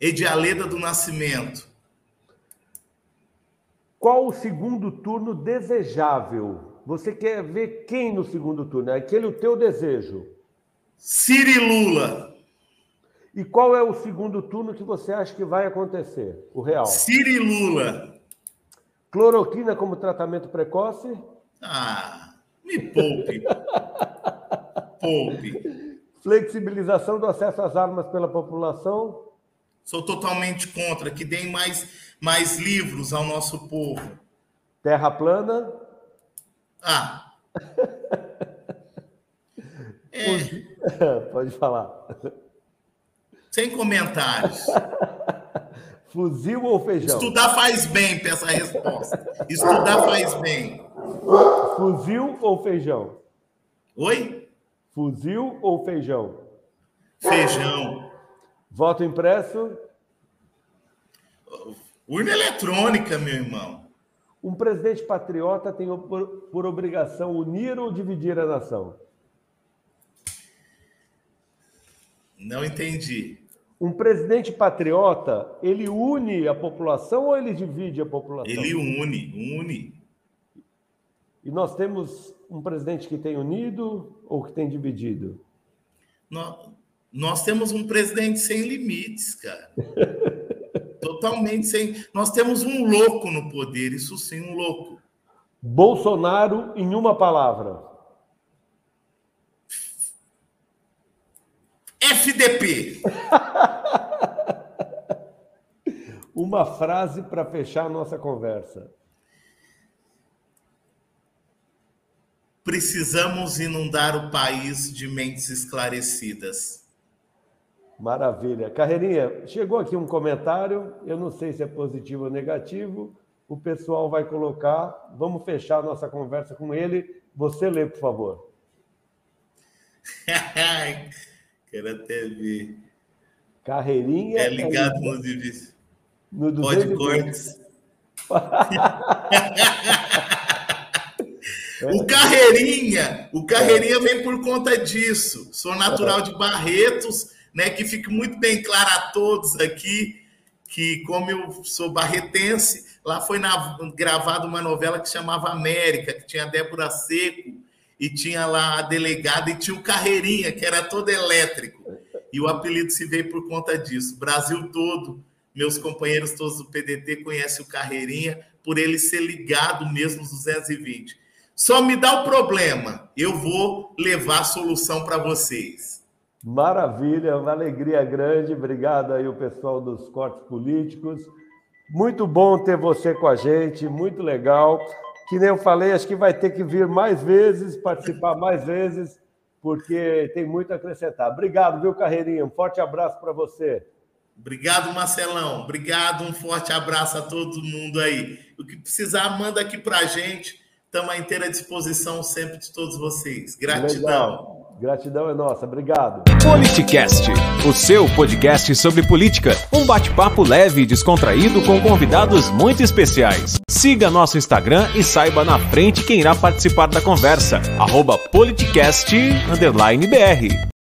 Edialeda do Nascimento. Qual o segundo turno desejável? Você quer ver quem no segundo turno? É aquele o teu desejo. Ciri Lula. E qual é o segundo turno que você acha que vai acontecer? O real. Ciri Lula. Cloroquina como tratamento precoce? Ah, me poupe. (laughs) poupe. Flexibilização do acesso às armas pela população? Sou totalmente contra que deem mais, mais livros ao nosso povo. Terra plana? Ah. (laughs) É. (laughs) Pode falar. Sem comentários. (laughs) Fuzil ou feijão? Estudar faz bem para essa resposta. Estudar faz bem. Fuzil ou feijão? Oi? Fuzil ou feijão? Feijão. Voto impresso? Urna eletrônica, meu irmão. Um presidente patriota tem por, por obrigação unir ou dividir a nação? Não entendi. Um presidente patriota, ele une a população ou ele divide a população? Ele une, une. E nós temos um presidente que tem unido ou que tem dividido? Nós, nós temos um presidente sem limites, cara. (laughs) Totalmente sem. Nós temos um louco no poder, isso sim, um louco. Bolsonaro em uma palavra. FDP. (laughs) uma frase para fechar a nossa conversa. Precisamos inundar o país de mentes esclarecidas. Maravilha. Carreirinha, chegou aqui um comentário, eu não sei se é positivo ou negativo, o pessoal vai colocar, vamos fechar a nossa conversa com ele. Você lê, por favor. (laughs) Quero até ver. Carreirinha. É ligado é no divisão. No Pode cortes. (laughs) o Carreirinha, o Carreirinha vem por conta disso. Sou natural de Barretos, né? Que fique muito bem claro a todos aqui que, como eu sou barretense, lá foi na, gravada uma novela que chamava América, que tinha Débora Seco e tinha lá a delegada e tinha o Carreirinha, que era todo elétrico. E o apelido se veio por conta disso. Brasil todo, meus companheiros todos do PDT conhecem o Carreirinha por ele ser ligado mesmo aos 220. Só me dá o problema, eu vou levar a solução para vocês. Maravilha, uma alegria grande. Obrigado aí o pessoal dos cortes políticos. Muito bom ter você com a gente, muito legal. Que nem eu falei, acho que vai ter que vir mais vezes, participar mais vezes, porque tem muito a acrescentar. Obrigado, viu, Carreirinha? Um forte abraço para você. Obrigado, Marcelão. Obrigado, um forte abraço a todo mundo aí. O que precisar, manda aqui para a gente. Estamos à inteira disposição sempre de todos vocês. Gratidão. Legal. Gratidão é nossa, obrigado. Politicast, o seu podcast sobre política. Um bate-papo leve e descontraído com convidados muito especiais. Siga nosso Instagram e saiba na frente quem irá participar da conversa. Politicast_br